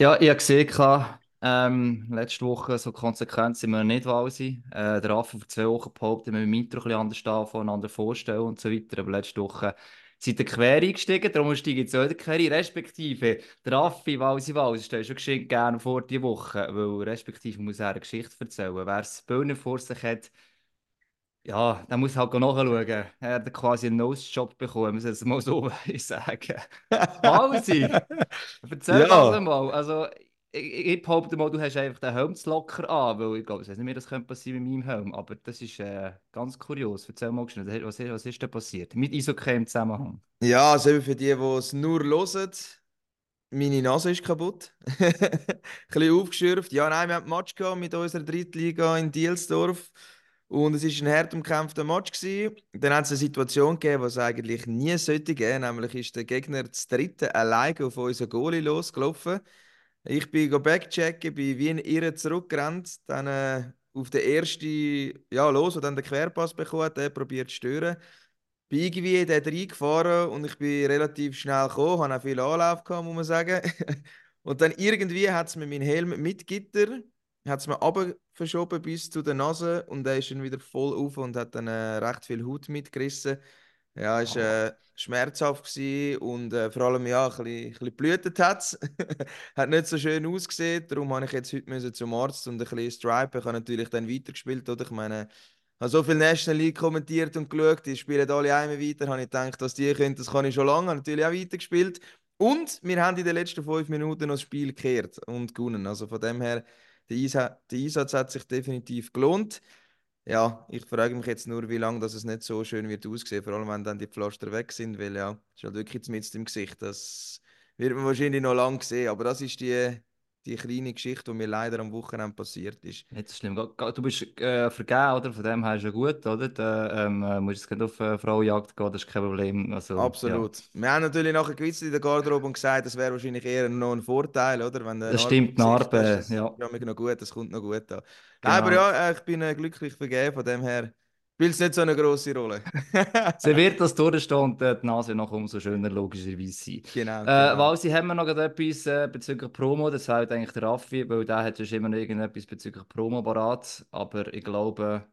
Ja, ich habe gesehen, ähm, letzte Woche so konsequent sind wir nicht Walsi. Äh, der Affe vor zwei Wochen behauptet, wir müssen Mitro ein bisschen anders stehen, voneinander vorstellen und so weiter. Aber letzte Woche sind ihr quer eingestiegen, darum steige ich jetzt auch quer ein. Respektive, der Affe Walsi Walsi stellt schon geschenkt gerne vor die Woche, weil respektive muss er eine Geschichte erzählen. Wer es Böhnen vor sich hat, ja, der muss halt nachschauen. Er hat quasi einen Nose-Job bekommen, muss ich es mal so sagen. Walsi, erzähl ja. das mal. Also, ich, ich behaupte mal, du hast einfach den Helm zu locker an, weil ich glaube, ich weiß nicht mehr, das könnte passieren mit meinem Helm, aber das ist äh, ganz kurios. Erzähl mal schnell, was, was ist denn passiert? Mit Isokay im Zusammenhang? Ja, also für die, die es nur hören, meine Nase ist kaputt. Ein bisschen aufgeschürft. Ja, nein, wir haben ein Match gehabt mit unserer Drittliga in Dielsdorf. Und es war ein hart umkämpfter Match. Gewesen. Dann hat es eine Situation gegeben, die es eigentlich nie sollte geben. Nämlich ist der Gegner das dritte alleine auf unseren Goalie losgelaufen. Ich bin backchecken, bin wie in Irre zurückgerannt, dann äh, auf den ersten, ja, los, und dann den Querpass bekommen, der probiert zu stören. Bin irgendwie in den reingefahren und ich bin relativ schnell gekommen, habe auch viel Anlauf gehabt, muss man sagen. und dann irgendwie hat es mir meinen Helm mit Gitter, hat es mir verschoben bis zu der Nase und der ist dann wieder voll auf und hat dann äh, recht viel Haut mitgerissen. Ja, es war äh, schmerzhaft gewesen und äh, vor allem ja, ein bisschen, ein bisschen blühtet hat Hat nicht so schön ausgesehen, darum habe ich jetzt heute zum Arzt und ein bisschen stripen. Ich habe natürlich dann weitergespielt, oder? Ich meine, ich habe so viel National League kommentiert und geschaut, die spielen alle einmal weiter. Habe ich gedacht, dass die können, das kann ich schon lange. Habe natürlich auch weitergespielt. Und wir haben in den letzten fünf Minuten noch das Spiel gekehrt und gewonnen. Also von dem her, der Einsatz hat sich definitiv gelohnt ja, ich frage mich jetzt nur, wie lange es nicht so schön wird aussehen, vor allem wenn dann die Pflaster weg sind, weil ja, ist halt wirklich mit im Gesicht. Das wird man wahrscheinlich noch lange sehen, aber das ist die, die kleine Geschichte, die mir leider am Wochenende passiert ist. Nicht so schlimm. Du bist äh, vergeben, oder? Von dem her ist ja gut, oder? Da ähm, äh, musst jetzt auf äh, Frauenjagd gehen, das ist kein Problem. Also, Absolut. Ja. Wir haben natürlich nachher gewitzt in der Garderobe und gesagt, das wäre wahrscheinlich eher noch ein Vorteil, oder? Wenn das stimmt, Narbe, ja. Ja, noch gut, das kommt noch gut an. Genau. Aber ja, äh, ich bin äh, glücklich vergeben, von dem her spielt es nicht so eine große Rolle. Sie wird das durchstehen und äh, die Nase noch umso schöner logischerweise sein. Genau. Äh, genau. Walsi, haben wir noch etwas äh, bezüglich Promo? Das wäre eigentlich der Raffi, weil der hat ja immer noch irgendetwas bezüglich Promo parat. Aber ich glaube,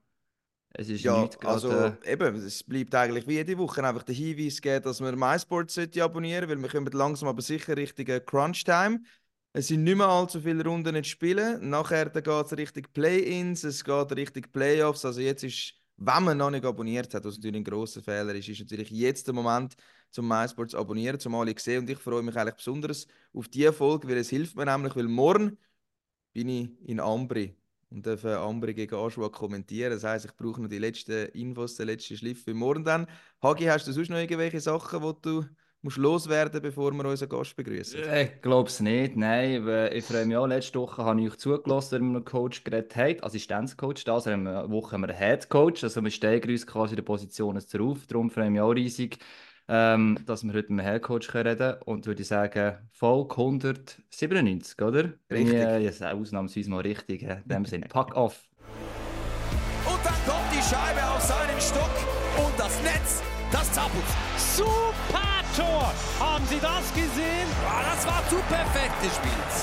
es ist ja, nicht gerade... also eben, es bleibt eigentlich wie jede Woche einfach der Hinweis geben, dass man MySports abonnieren sollte, weil wir kommen langsam aber sicher Richtung Crunch-Time. Es sind nicht mehr allzu viele Runden nicht spielen. Nachher geht es Richtung Play-Ins, es geht Richtung Playoffs. Also jetzt ist, wenn man noch nicht abonniert hat, was natürlich ein grosser Fehler ist, ist natürlich jetzt der Moment, zum MySports zu abonnieren, zumal ich sehe und ich freue mich eigentlich besonders auf diese Folge, weil es hilft mir nämlich, weil morgen bin ich in Ambri und darf Ambri gegen Aschua kommentieren. Das heisst, ich brauche noch die letzten Infos, den letzten Schliff für morgen dann. Hagi, hast du sonst noch irgendwelche Sachen, die du musst loswerden, bevor wir unseren Gast begrüßen? Ich glaube es nicht, nein. Ich freue mich auch, letzte Woche habe ich euch zugelassen, als wir mit einem Coach geredet haben, Assistenzcoach, da also eine Woche haben wir einen Headcoach, also wir steigern uns quasi in der Position darauf, darum freue ich mich auch riesig, ähm, dass wir heute mit einem Headcoach reden können und würde sagen, Folge 197, oder? Richtig. Ja, yes, ausnahmsweise mal richtig, in dem Sinne, pack auf. Und dann kommt die Scheibe auf seinen Stock und das Netz, das zappelt. Super! Tor. Haben Sie das gesehen? Ja, das war zu perfekt gespielt.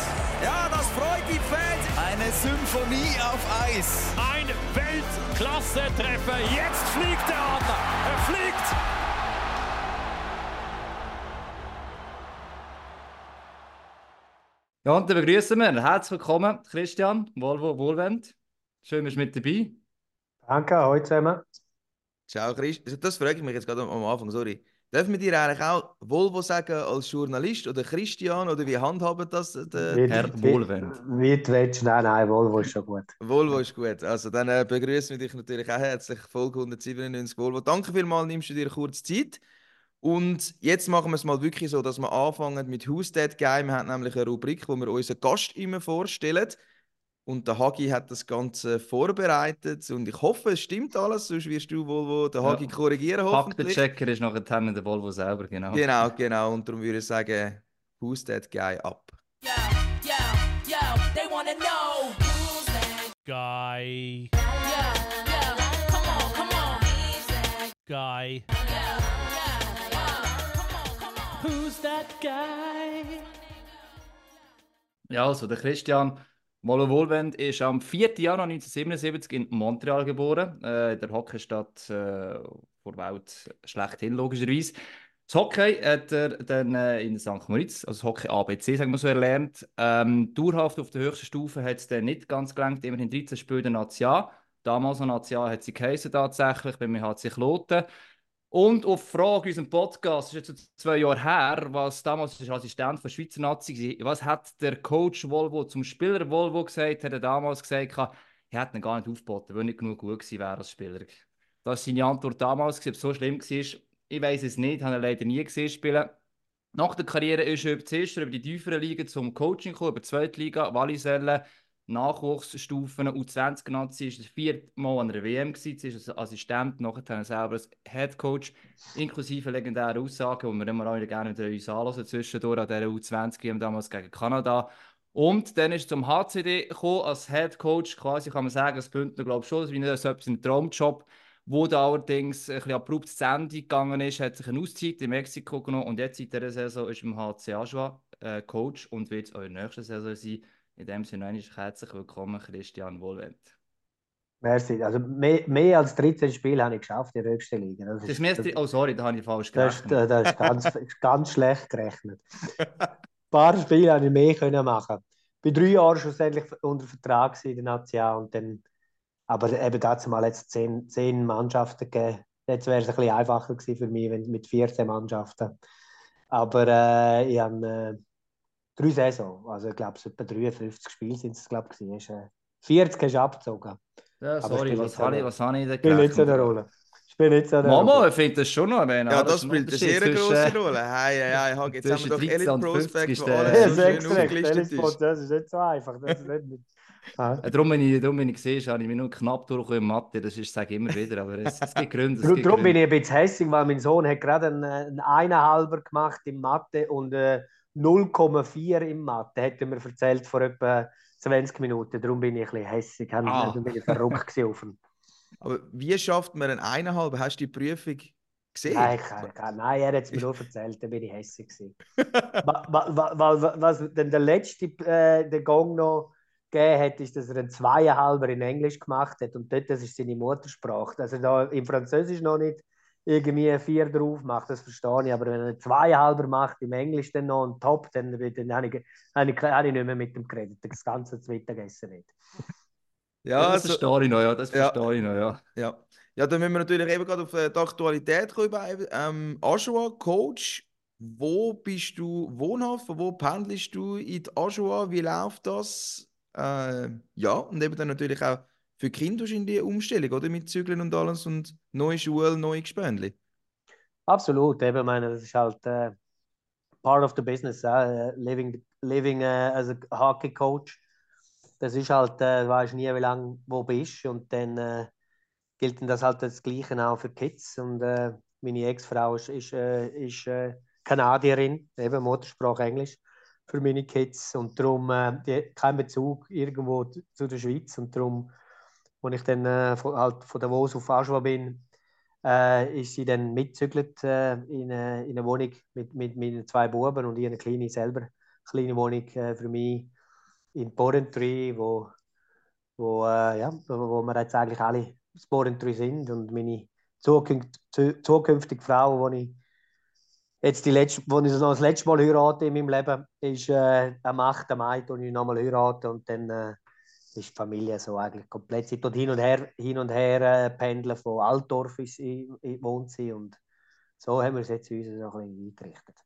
Ja, das freut die Fans. Eine Symphonie auf Eis. Ein Weltklasse-Treffer. Jetzt fliegt der Adler. Er fliegt. Ja, und dann begrüßen wir. Herzlich willkommen, Christian, Volvo Wohlwend. Schön, dass du mit dabei. Danke, hallo zusammen. Ciao, Christian. Das frage ich mich jetzt gerade am Anfang, sorry. Dürfen wir dir eigentlich auch Volvo sagen als Journalist oder Christian oder wie handhaben das der wie, Herr Wohlwend? Wie, wie du willst, nein, nein, Volvo ist schon gut. Volvo ist gut. Also dann äh, begrüßen wir dich natürlich auch herzlich, Folge 197 Volvo. Danke vielmals, nimmst du dir kurz Zeit. Und jetzt machen wir es mal wirklich so, dass wir anfangen mit Who's That Guy. Wir haben nämlich eine Rubrik, wo wir unseren Gast immer vorstellen. Und der Hagi hat das Ganze vorbereitet und ich hoffe, es stimmt alles, sonst wirst du Volvo den Hagi ja. korrigieren hoffentlich. Faktenchecker ist nachher der Volvo selber, genau. Genau, genau. Und darum würde ich sagen, who's that guy up? Yo, yo, yo, they wanna know who's that guy. Yo, yo, come on, come on. Guy. Who's that guy? Ja, also der Christian Molo Wohlwend ist am 4. Januar 1977 in Montreal geboren, äh, in der Hockeystadt äh, vor Welt schlechthin, logischerweise. Das Hockey hat er dann äh, in St. Moritz, also das Hockey ABC, sagen wir so, erlernt. Ähm, dauerhaft auf der höchsten Stufe hat es dann nicht ganz gelangt, immerhin 13 Spiele in National. Damals noch National hat sie geheißen tatsächlich, bei mir hat sie Kloten. Und auf Frage unserem Podcast, das ist jetzt zwei Jahre her, was damals ist Assistent von Schweizer Nazi war, was hat der Coach Volvo zum Spieler Volvo gesagt? Hat er damals gesagt, er hätte ihn gar nicht aufgeboten, weil er nicht genug gut gewesen wäre als Spieler. Das war seine Antwort damals, ob es so schlimm war. Ich weiß es nicht, habe ihn leider nie gesehen spielen. Nach der Karriere ist er zuerst über die tieferen Ligen zum Coaching gekommen, über die zweite Liga, Walliselle, Nachwuchsstufen U20 genannt. Sie war viermal an der WM, sie ist als Assistent, nachher selber als Head Coach, inklusive legendäre Aussagen, die wir immer alle gerne wieder uns anhören, zwischendurch an dieser U20 WM damals gegen Kanada. Und dann ist zum HCD gekommen, als Head Coach, quasi kann man sagen, als Bündner, glaube ich schon, das ist etwas ein Traumjob, wo da allerdings ein bisschen abrupt zu Ende gegangen ist, hat sich eine Auszeit in Mexiko genommen und jetzt seit dieser Saison ist im HC Aschua äh, Coach und wird es auch in der nächsten Saison sein. In dem Sinne herzlich willkommen, Christian Wohlwend. Merci. Also mehr, mehr als 13 Spiele habe ich geschafft in der höchsten Liga. Das, ist, das ist oh sorry, da habe ich falsch gerechnet. Das, das ist ganz, ganz schlecht gerechnet. Ein paar Spiele habe ich mehr können machen. Ich war drei Jahre schlussendlich unter Vertrag in der Nation und dann, aber eben dazu mal jetzt zehn, zehn Mannschaften gegeben. Jetzt wäre es ein bisschen einfacher gewesen für mich wenn, mit 14 Mannschaften. Aber äh, ich habe äh, drei Saison. Also ich glaube, es etwa 53 Spiele sind es, glaube ich. 40 hast du abgezogen. Ja, sorry, was habe ich, was habe ich da Spielt nicht so eine Rolle. Spielt nicht so eine Mama, Rolle. ich finde das schon noch erwähnen. Ja, das spielt eine sehr große Rolle. Hey, hey, hey, jetzt haben wir doch Elite Prospect, wo alles so schön aufgelistet ist. Das ist nicht so einfach. Das ist nicht Ah. Darum, wenn ich, darum, wenn ich sehe, habe ich mich nur knapp durch in Mathe. Das ist, sage ich immer wieder, aber es, es gibt Gründe. Es darum bin ich ein bisschen hässlich, weil mein Sohn hat gerade einen, einen Eineinhalber gemacht in Mathe und äh, 0,4 im Mathe, hat er mir erzählt vor etwa 20 Minuten. Darum bin ich ein bisschen hässlich. Ah. Dann bin ich verrückt auf ihn. Aber wie schafft man einen eineinhalb? Hast du die Prüfung gesehen? Nein, ich kann, nein er hat es mir nur erzählt, dann bin ich hässlich. was, was denn der letzte äh, der Gong noch gegeben hat, ist, dass er einen Zweieinhalber in Englisch gemacht hat und dort, das ist seine Muttersprache. Also da im Französisch noch nicht irgendwie vier drauf macht, das verstehe ich. Aber wenn er zwei halber macht im Englisch dann noch und top, dann, dann habe, ich, habe, ich, habe ich nicht mehr mit dem geredet. Das ganze Mittagessen nicht. Ja, das also, verstehe ich noch, ja. Das verstehe ja, ich noch, ja. ja. Ja, dann müssen wir natürlich eben gerade auf äh, die Aktualität kommen. Ähm, Aschua, Coach, wo bist du wohnhaft? Wo pendelst du in die Aschua? Wie läuft das? Äh, ja, und eben dann natürlich auch für Kinder in die Umstellung, oder? Mit Zügeln und alles und neue Schule, neue Gespendli. Absolut, eben, meine, das ist halt äh, part of the business, äh, living, living äh, as a hockey coach. Das ist halt, äh, weißt nie, wie lange wo bist. Und dann äh, gilt das halt das Gleiche auch für Kids. Und äh, meine Ex-Frau ist, ist, äh, ist äh, Kanadierin, eben Muttersprache Englisch für meine Kids. Und darum äh, kein Bezug irgendwo zu der Schweiz. Und darum als ich dann äh, von, halt von Davos auf Aschua bin, äh, ist sie dann mitgezügelt äh, in, äh, in eine Wohnung mit, mit meinen zwei Buben und ich eine kleine selber kleine Wohnung äh, für mich in Porrentry, wo, wo, äh, ja, wo wir jetzt eigentlich alle das Porrentry sind und meine zukünft, zukünftige Frau, die ich jetzt die letzte, wo ich noch das letzte Mal heirate in meinem Leben, ist am 8. Mai, wo ich nochmal heirate und dann ist die Familie so eigentlich komplett. Sie tut hin und her, hin und her äh, pendeln von Altdorf in, in wohnt sie und so haben wir es jetzt uns so ein bisschen eingerichtet.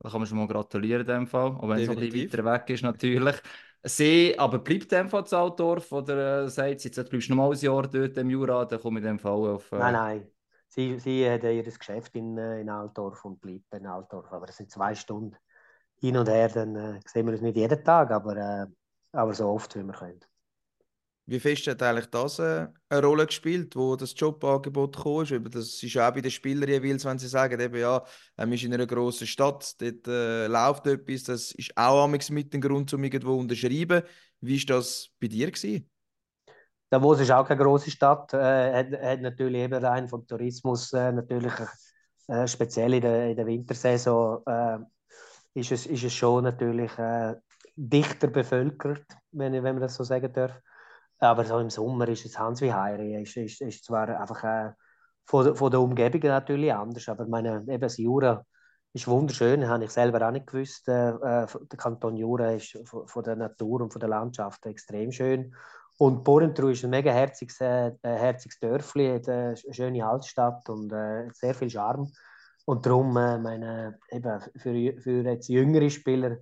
Da kann man schon mal gratulieren in dem Fall, auch wenn es ein bisschen weiter weg ist natürlich. Sie aber bleibt in dem Fall zu Altdorf oder äh, sagt sie, jetzt bleibst du noch mal ein Jahr dort im Jura, dann komme ich in dem Fall auf... Äh... Nein, nein. Sie, sie hat ihr Geschäft in, äh, in Altdorf und bleibt in Altdorf, aber es sind zwei Stunden hin und her, dann äh, sehen wir uns nicht jeden Tag, aber, äh, aber so oft, wie wir können. Wie fest hat eigentlich das äh, eine Rolle gespielt, wo das Jobangebot kam? Das ist auch bei den Spielern jeweils, wenn sie sagen, eben, ja, man ist in einer grossen Stadt, dort äh, läuft etwas, das ist auch mit dem Grund, um irgendwo zu unterschreiben. Wie war das bei dir? Gewesen? Davos ist auch keine grosse Stadt, äh, hat, hat natürlich eben rein vom Tourismus äh, natürlich äh, speziell in der, in der Wintersaison äh, ist, es, ist es schon natürlich äh, dichter bevölkert, wenn, wenn man das so sagen darf. Aber so im Sommer ist es Hans wie Heiri. Ist, ist, ist zwar einfach äh, von, von der Umgebung natürlich anders, aber meine, eben das Jura ist wunderschön, habe ich selber auch nicht gewusst. Äh, äh der Kanton Jura ist von, von, der Natur und von der Landschaft extrem schön. Und Borentru ist ein mega herziges, äh, herziges Dörfli, eine schöne Altstadt und äh, sehr viel Charme. Und darum, äh, meine, eben für, für jetzt jüngere Spieler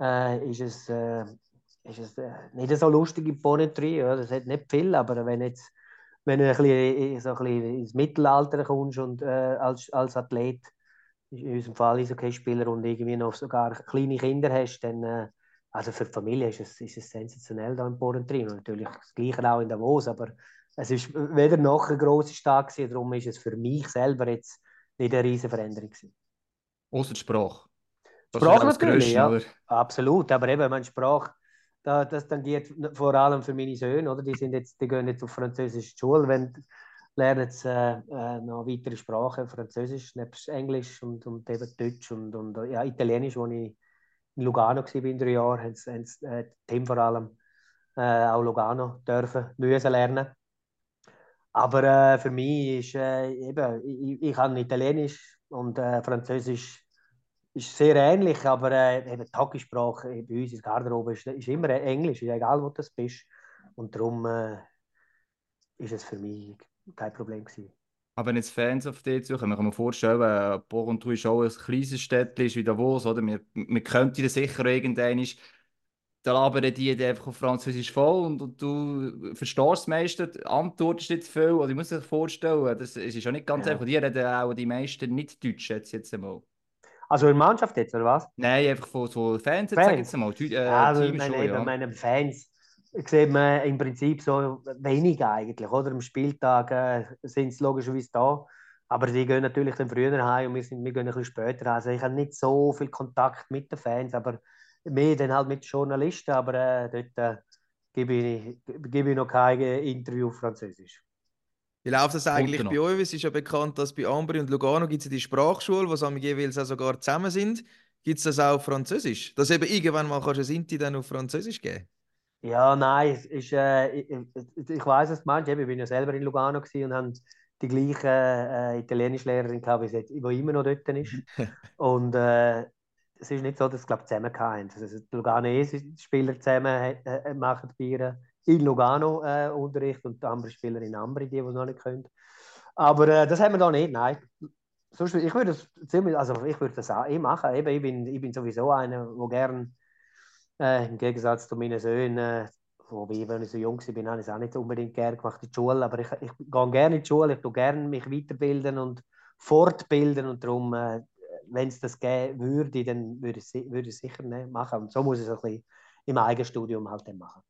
äh, ist es, äh, ist es äh, nicht so lustig im Bonetry. Ja. Das hat nicht viel, aber wenn jetzt wenn du ein bisschen, so ein bisschen ins Mittelalter kommst und äh, als, als Athlet, in unserem Fall Eishockey-Spieler und irgendwie noch sogar kleine Kinder hast, dann äh, also für die Familie ist es, ist es sensationell da in Borentrin. Und natürlich das Gleiche auch in Davos, aber es ist weder noch ein grosser Start gewesen, darum ist es für mich selber jetzt nicht eine riesige Veränderung gewesen. Außer die Sprache. Das Sprache natürlich, ja. Oder? Absolut, aber eben, meine Sprache, da, das tangiert vor allem für meine Söhne, oder? Die, sind jetzt, die gehen jetzt auf französische Schule, wenn, lernen jetzt äh, äh, noch weitere Sprachen, Französisch, Englisch und, und eben Deutsch und, und ja, Italienisch, wo ich in Lugano war in drei Jahren, haben sie, haben sie äh, Team vor allem äh, auch Lugano dürfen, müssen lernen. Aber äh, für mich ist äh, eben, ich, ich kann Italienisch und äh, Französisch ist sehr ähnlich, aber äh, eben die Hockeysprache bei uns in der Garderobe ist, ist immer Englisch, egal wo du bist. Und darum äh, ist es für mich kein Problem gewesen. Aber wenn jetzt Fans auf dich suchen, man kann mir vorstellen, äh, Borontou ist auch ein kleines Städtchen wie Davos, oder? Wir, wir könnten das sicher irgendwann da labern die einfach auf Französisch voll und, und du verstehst das meiste, antwortest nicht viel. Oder ich muss dir vorstellen, das ist ja nicht ganz ja. einfach. Die reden auch die meisten nicht Deutsch jetzt, jetzt einmal. Also in Mannschaft jetzt, oder was? Nein, einfach von so Fans, Fans. sag jetzt einmal. Äh, ja, also meine, schon, ja. meine Fans sieht man im Prinzip so wenig eigentlich. Oder? Am Spieltag äh, sind sie logischerweise da. Aber die gehen natürlich dann früher heim und wir, sind, wir gehen ein bisschen später. Also ich habe nicht so viel Kontakt mit den Fans, aber mehr dann halt mit Journalisten. Aber äh, dort äh, gebe, ich, gebe ich noch kein Interview auf Französisch. Wie läuft das eigentlich bei euch? Es ist ja bekannt, dass bei Ambri und Lugano gibt es die Sprachschule, wo jeweils auch sogar zusammen sind. Gibt es das auch auf Französisch? Dass eben irgendwann mal kannst du Sinti dann auf Französisch geben? Ja, nein, ist, äh, ich, ich weiß es meinst. Ich bin ja selber in Lugano und habe die gleiche äh, Italienischlehrerin gehabt, die immer noch dort ist. und äh, es ist nicht so, dass es glaub, zusammen haben. Also, die Luganese-Spieler zusammen äh, machen Bier in Lugano äh, Unterricht und die anderen Spieler in Ambri, die, es noch nicht können. Aber äh, das haben wir da nicht, nein. Sonst, ich würde das ziemlich, also ich würde das auch eh machen. Eben, ich, bin, ich bin sowieso einer, der gern äh, im Gegensatz zu meinen Söhnen, äh, wobei, wenn ich so jung bin, habe ich es auch nicht unbedingt gerne gemacht in die Schule, aber ich, ich gehe gerne in die Schule, ich tue gerne mich weiterbilden und fortbilden und darum, äh, wenn es das geben würde, dann würde ich, ich es sicher machen. Und so muss ich es ein bisschen im Eigenstudium halt dann machen.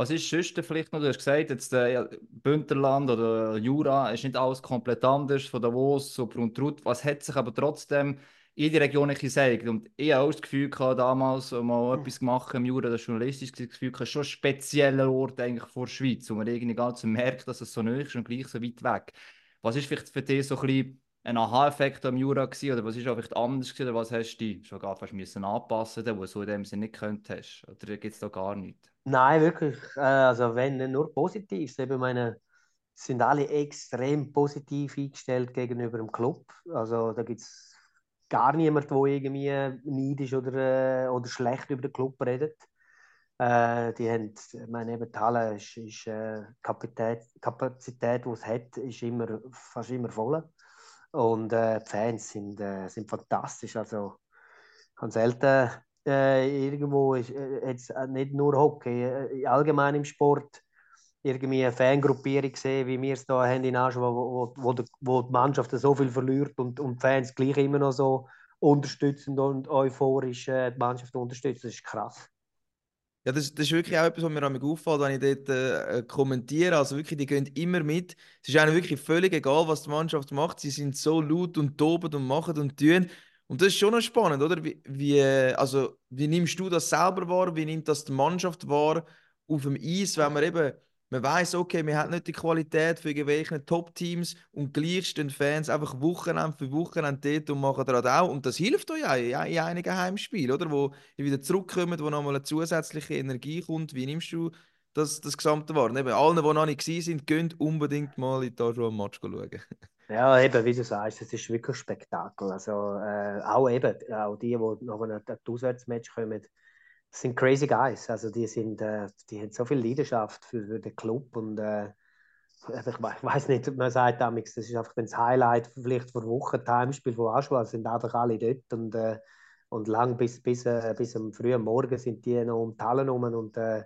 Was ist sonst vielleicht noch? Du hast gesagt, jetzt äh, Bündnerland oder Jura ist nicht alles komplett anders von Davos zu Bruntrut. Was hat sich aber trotzdem in der Region gezeigt? Und ich habe auch das Gefühl gehabt, damals mal etwas gemacht im Jura, das journalistisch das Gefühl gehabt, schon ein spezieller Ort eigentlich vor der Schweiz, wo man irgendwie gar nicht merkt, dass es so neu ist und gleich so weit weg. Was ist vielleicht für dich so ein bisschen ein Aha-Effekt am Jura gewesen, oder was ist auch vielleicht anders gewesen, oder was hast du schon gar fast müssen anpassen, wo du in dem Sinne nicht könntest? Oder gibt es da gar nichts? Nein, wirklich. Äh, also wenn nur positiv. Eben meine, sind alle extrem positiv eingestellt gegenüber dem Club. Also da gibt es gar niemand, der irgendwie neidisch oder, äh, oder schlecht über den Club redet. Äh, die haben, ich meine, eben die Halle ist, ist äh, Kapazität, Kapazität, die es hat, ist immer, fast immer voll. Und äh, die Fans sind, äh, sind fantastisch. Also, ich habe selten äh, irgendwo ist, äh, jetzt nicht nur Hockey, äh, allgemein im Sport irgendwie eine Fangruppierung gesehen, wie wir es hier haben in Asch, wo, wo, wo, die, Mannschaft so viel verliert und, und die Fans gleich immer noch so unterstützend und euphorisch äh, die Mannschaft unterstützen. Das ist krass. Ja, das, das ist wirklich auch etwas, was mir auffällt, wenn ich dort äh, kommentiere. Also wirklich, die gehen immer mit. Es ist ihnen wirklich völlig egal, was die Mannschaft macht. Sie sind so laut und toben und machen und tun. Und das ist schon noch spannend, oder? Wie, wie, also, wie nimmst du das selber wahr? Wie nimmt das die Mannschaft wahr auf dem Eis, wenn man eben Man weiß, okay, wir haben nicht die Qualität für irgendwelche Top-Teams und gleich stehen Fans einfach Wochenende für Wochenende dort und machen das auch. Und das hilft euch auch in, in einigen Heimspielen, oder? Wo ihr wieder zurückkommt, wo nochmal eine zusätzliche Energie kommt. Wie nimmst du das, das Gesamte wahr? Eben, allen, die noch nicht waren, sind, gehen unbedingt mal in da schon ein Match schauen. Ja, eben, wie du sagst, es ist wirklich Spektakel. Also, äh, auch eben, auch die, die noch ein Auswärtsmatch kommen, sind crazy guys. Also die sind, äh, die haben so viel Leidenschaft für, für den Club und äh, ich, ich weiß nicht, man sagt damals, das ist einfach das Highlight vielleicht vor Wochen, Heimspiel von Aschwal, sind einfach alle dort und, äh, und lang bis, bis, äh, bis am frühen Morgen sind die noch um die Hallen rum und, äh,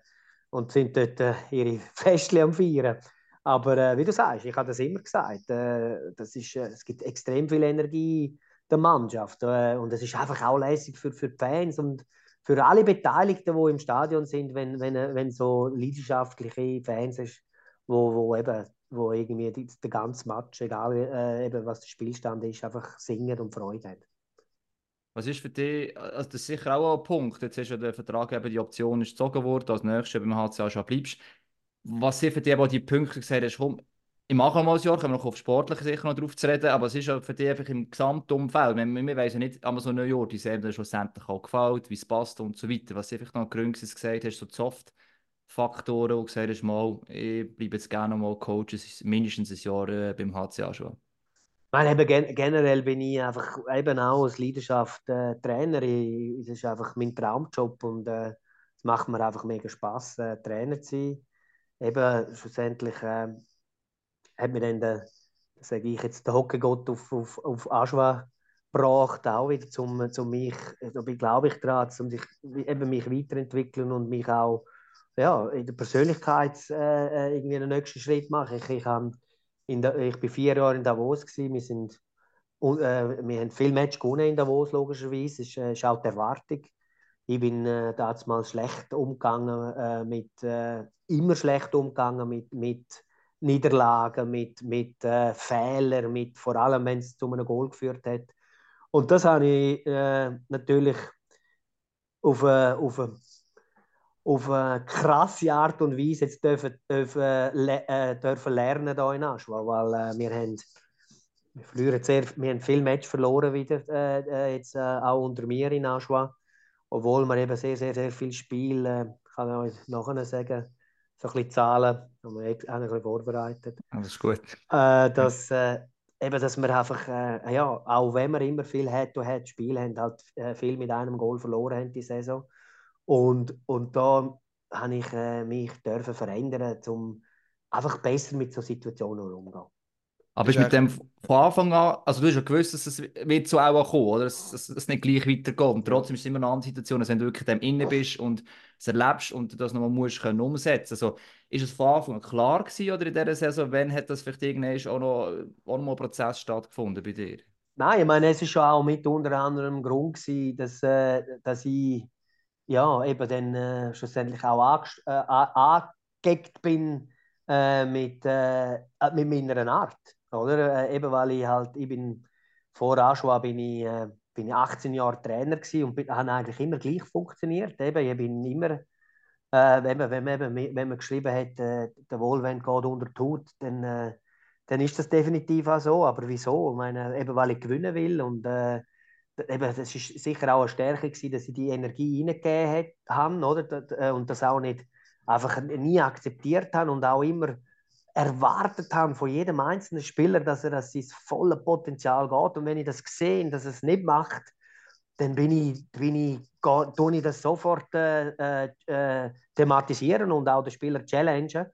und sind dort äh, ihre Festchen am Feiern. Aber äh, wie du sagst, ich habe das immer gesagt, äh, das ist, äh, es gibt extrem viel Energie der Mannschaft äh, und es ist einfach auch lässig für, für die Fans und für alle Beteiligten, die im Stadion sind, wenn, wenn, wenn so leidenschaftliche Fans ist, wo, wo eben wo irgendwie die, der ganze Match, egal äh, eben was der Spielstand ist, einfach singen und Freude haben. Was ist für dich, also das ist sicher auch ein Punkt, jetzt ist ja der Vertrag eben, die Option ist gezogen worden, als nächstes beim HCA schon bleibst. Was sind für dich aber die Punkte gesagt hast, komm, im Nachholmalsjahr kommen wir noch auf Sportliche sicher noch drauf zu reden, aber es ist ja für dich einfach im Gesamtumfeld. Wir, wir wissen ja nicht, aber so ein Jahr, die Serie schlussendlich auch gefällt, wie es passt und so weiter. Was einfach noch Gründe gesagt hast, so die Soft-Faktoren, wo du gesagt hast, mal, ich bleibe jetzt gerne mal Coach, mindestens ein Jahr äh, beim HCA schon. Meine, eben, gen generell bin ich einfach eben auch als Leidenschaft äh, Trainer. Das ist einfach mein Traumjob und äh, es macht mir einfach mega Spaß, äh, Trainer zu sein. Eben schlussendlich äh, hat mir dann der, sage ich jetzt, der Hockey-Gott auf, auf, auf Aschwa gebracht, auch wieder zum, zum mich, da glaube ich daran, um sich, eben mich weiterentwickeln und mich auch ja, in der Persönlichkeit äh, äh irgendwie einen nächsten Schritt machen. Ich, ich, in der, ich bin vier Jahre in Davos gewesen, wir sind äh, wir haben viel Match gewonnen in Davos logischerweise, das ist, äh, ist auch die Erwartung. Ich bin äh, damals schlecht umgegangen äh, mit äh, immer schlecht umgegangen mit, mit Niederlagen, mit, mit äh, Fehlern, mit, vor allem wenn es zu einem Goal geführt hat. Und das habe ich äh, natürlich auf eine, auf, eine, auf eine krasse Art und Weise jetzt dürfen, dürfen, äh, dürfen lernen hier in Aschwa, weil äh, wir haben wir, sehr, wir haben viel Match verloren wieder, äh, äh, jetzt auch unter mir in Aschwa, obwohl wir eben sehr, sehr, sehr viel Spiel, äh, kann ich euch nachher sagen, so ein bisschen Zahlen, haben wir auch ein bisschen vorbereitet. Das ist gut. Äh, dass, äh, eben, dass wir einfach, äh, ja, auch wenn wir immer viel hat und hat Spiel haben, halt äh, viel mit einem Goal verloren haben die Saison. Und, und da habe ich äh, mich dürfen verändern, um einfach besser mit so Situationen umzugehen. Aber ist mit dem von Anfang an, also du hast ja gewusst, dass es wird so auch kommen, oder? Dass es nicht gleich weitergeht. Und trotzdem ist es immer eine andere Situation, dass wenn du wirklich dem inne bist und es erlebst und das nochmal musst können umsetzen. Also ist es von Anfang an klar gewesen, oder in dieser Saison, wenn hat das vielleicht irgendwann auch noch, auch noch ein Prozess stattgefunden bei dir? Nein, ich meine, es ist schon auch mit unter anderem Grund gewesen, dass, äh, dass ich ja, eben dann äh, schlussendlich auch äh, angegeckt bin äh, mit, äh, mit meiner Art. Oder? Äh, eben weil ich halt, ich bin vor Aschua bin ich, äh, bin ich 18 Jahre Trainer gewesen und bin, habe eigentlich immer gleich funktioniert. Eben, ich bin immer, äh, wenn, man, wenn, man, wenn man geschrieben hat, äh, der Wohlwend geht unter die Haut, dann, äh, dann ist das definitiv auch so. Aber wieso? Ich meine, eben weil ich gewinnen will und äh, eben, das ist sicher auch eine Stärke gewesen, dass ich die Energie reingegeben habe, oder? Äh, und das auch nicht einfach nie akzeptiert habe und auch immer erwartet haben von jedem einzelnen Spieler, dass er das sein volles Potenzial geht. Und wenn ich das sehe, dass er es nicht macht, dann bin ich, bin ich, tue ich das sofort äh, äh, thematisieren und auch den Spieler challengen.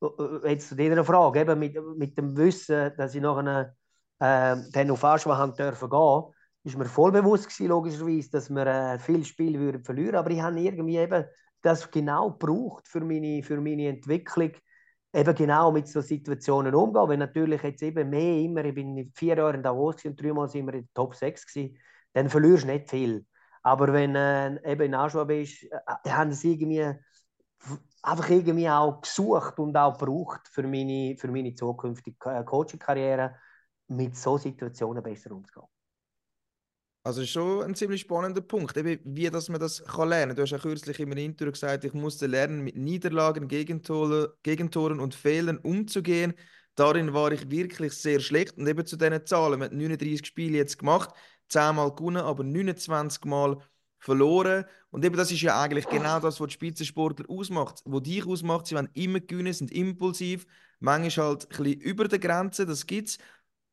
Äh, jetzt zu dieser Frage, eben mit, mit dem Wissen, dass ich noch eine, äh, dann auf Aschwa dürfen gehen, ist mir voll bewusst gewesen, logischerweise, dass wir äh, viel Spiel würden verlieren. Aber ich habe irgendwie eben das genau gebraucht für meine, für meine Entwicklung eben genau mit so Situationen umgehen. Wenn natürlich jetzt eben mehr immer, ich bin vier Jahre in Davos und dreimal sind wir in der Top 6 gewesen, dann verlierst du nicht viel. Aber wenn äh, eben in Aschua bist, äh, haben sie irgendwie einfach irgendwie auch gesucht und auch gebraucht für meine, für meine zukünftige Coaching-Karriere, mit so Situationen besser umzugehen. Also schon ein ziemlich spannender Punkt, eben wie dass man das kann lernen. Du hast ja kürzlich in einem Interview gesagt, ich musste lernen, mit Niederlagen, Gegentoren, Gegentoren und Fehlern umzugehen. Darin war ich wirklich sehr schlecht und eben zu diesen Zahlen. Man hat 39 Spiele jetzt gemacht, 10 Mal gewonnen, aber 29 Mal verloren. Und eben das ist ja eigentlich genau das, was die Spitzensportler ausmacht. Was dich ausmacht, sie wollen immer gewinnen, sind impulsiv, manchmal halt ein bisschen über der Grenze, das gibt es.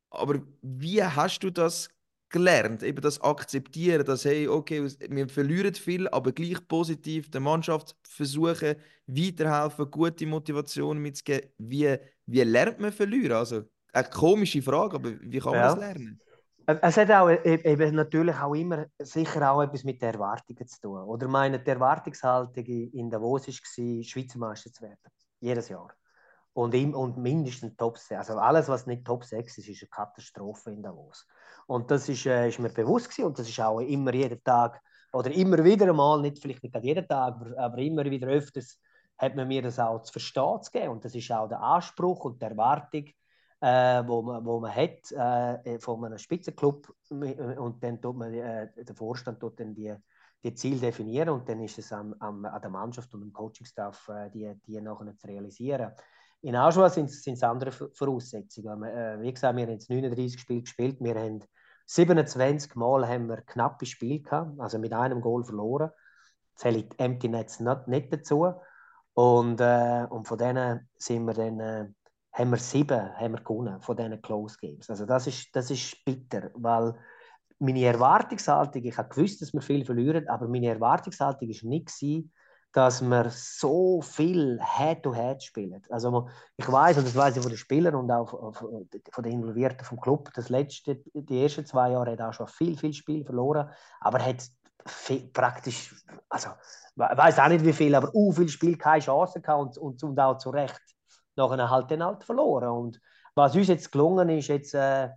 Aber wie hast du das gelernt, eben das akzeptieren, dass hey, okay, wir verlieren viel, aber gleich positiv der Mannschaft versuchen, weiterhelfen, gute Motivation mitzugeben. Wie, wie lernt man verlieren? Also, eine komische Frage, aber wie kann man ja. das lernen? Es hat auch e-, eben natürlich auch immer sicher auch etwas mit den Erwartungen zu tun. Oder meine, die Erwartungshaltung in Davos war, Schweizer Meister zu werden. Jedes Jahr. Und, im, und mindestens Top 6. Also alles, was nicht Top 6 ist, ist eine Katastrophe in Davos. Und das ist, äh, ist mir bewusst gewesen. und das ist auch immer jeden Tag oder immer wieder einmal, nicht vielleicht nicht jeden Tag, aber, aber immer wieder öfters hat man mir das auch zu verstehen zu geben. Und das ist auch der Anspruch und die Erwartung, äh, wo, man, wo man hat äh, von einem Spitzenclub. Und dann tut man, äh, der Vorstand tut dann die, die Ziele definieren und dann ist es an, an, an der Mannschaft und dem Coachingstaff, äh, die, die nachher zu realisieren. In Aschua sind es andere Voraussetzungen. Äh, wie gesagt, wir haben jetzt 39 Spiele gespielt. Wir haben 27 Mal haben wir knappe Spiele gehabt, also mit einem Goal verloren. Zählt Empty Nets nicht, nicht dazu. Und, äh, und von denen sind wir dann, äh, haben wir sieben haben wir gewonnen, von diesen Close Games. Also das ist, das ist bitter, weil meine Erwartungshaltung, ich habe gewusst, dass wir viel verlieren, aber meine Erwartungshaltung war nicht, gewesen, dass wir so viel Head-to-Head spielen. Also ich weiß und das weiß ich von den Spielern und auch von den Involvierten vom Club, das letzte, die ersten zwei Jahre hat auch schon viel, viel Spiel verloren, aber er hat viel, praktisch, also weiß auch nicht wie viel, aber uh, viel Spiel keine Chance gehabt und, und, auch zu Recht nachher halt dann halt verloren. Und was uns jetzt gelungen ist, jetzt, äh,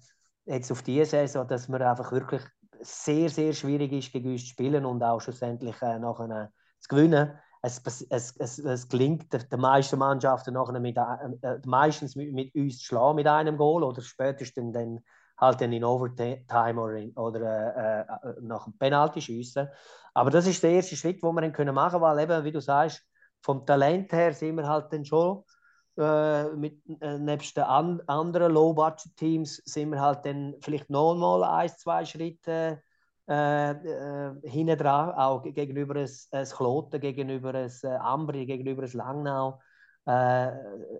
jetzt auf diese Saison, dass wir einfach wirklich sehr, sehr schwierig ist, gegen uns zu spielen und auch schlussendlich äh, nachher zu gewinnen es, es, es, es gelingt der meisten Mannschaften nachher mit, äh, meistens mit, mit, uns zu schlagen mit einem Goal oder spätestens dann halt dann in Overtime oder, in, oder äh, äh, nach dem Penalty schiessen. Aber das ist der erste Schritt, den wir dann können machen, weil eben, wie du sagst, vom Talent her sind wir halt dann schon äh, mit äh, nebst den an, anderen Low-Budget-Teams sind wir halt dann vielleicht noch mal ein, zwei Schritte äh, äh, hinten dran, auch gegenüber ein, Kloten, gegenüber ein äh, Ambri, gegenüber ein Langnau, äh,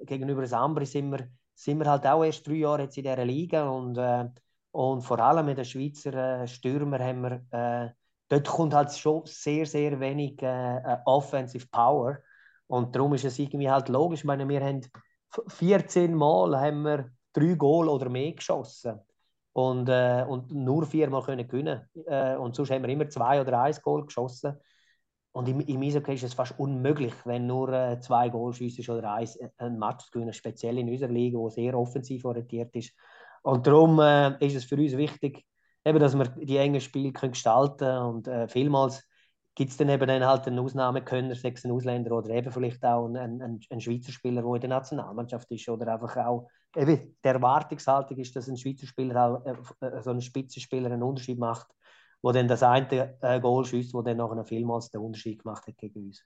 gegenüber ein Ambri sind wir, sind wir halt auch erst drei Jahre jetzt in dieser Liga und, äh, und vor allem mit den Schweizer äh, Stürmer haben wir, dort kommt halt schon sehr, sehr wenig Offensive Power und darum ist es irgendwie halt logisch, ich meine, wir haben 14 Mal haben wir drei Goal oder mehr geschossen und, äh, und nur viermal können gewinnen äh, und sonst haben wir immer zwei oder ein Goal geschossen. Und im, im Eishockey ist es fast unmöglich, wenn nur äh, zwei Goal schießt oder eins, äh, ein Match gewinnen, speziell in unserer Liga, die sehr offensiv orientiert ist. Und darum äh, ist es für uns wichtig, eben, dass wir die engen Spiele können gestalten können. Und äh, vielmals gibt es dann eben dann halt einen Ausnahmekönner, sechs Ausländer oder eben vielleicht auch einen, einen, einen Schweizer Spieler, der in der Nationalmannschaft ist oder einfach auch eben die Erwartungshaltung ist, dass ein Schweizer Spieler äh, äh, so ein Spitzenspieler einen Unterschied macht, wo dann das eine äh, Goal schießt, wo dann nachher vielmals den Unterschied gemacht hat gegen uns.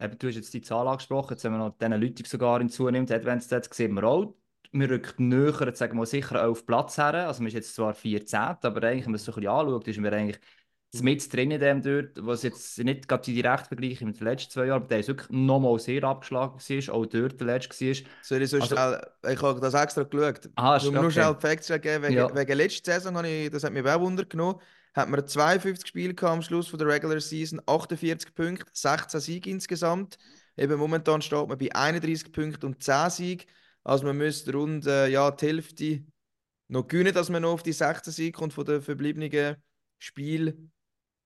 Eben, du hast jetzt die Zahl angesprochen, jetzt wenn man noch diese Leute sogar hinzunimmt, Advanced Stats sehen wir auch, wir rücken näher, sagen wir mal, sicher auf Platz her, also man ist jetzt zwar 14, aber eigentlich, wenn man es so ein bisschen anschaut, ist wir eigentlich mit drin in dem dort, was jetzt nicht gerade die direkte Vergleiche mit den letzten zwei Jahren, aber der ist wirklich nochmal sehr abgeschlagen war, auch dort der letzte war. Sorry, so also, schnell, ich habe das extra geschaut. Ah, nur, okay. nur schnell Facts wegen, ja. wegen letzter Saison habe ich, das hat mich auch Wunder genommen, hat man 52 Spiele am Schluss von der Regular Season, 48 Punkte, 16 Siege insgesamt. Eben momentan steht man bei 31 Punkten und 10 Siege. Also man müsste rund äh, ja, die Hälfte noch gewinnen, dass man noch auf die 16 Siege kommt von den verbliebenen Spielen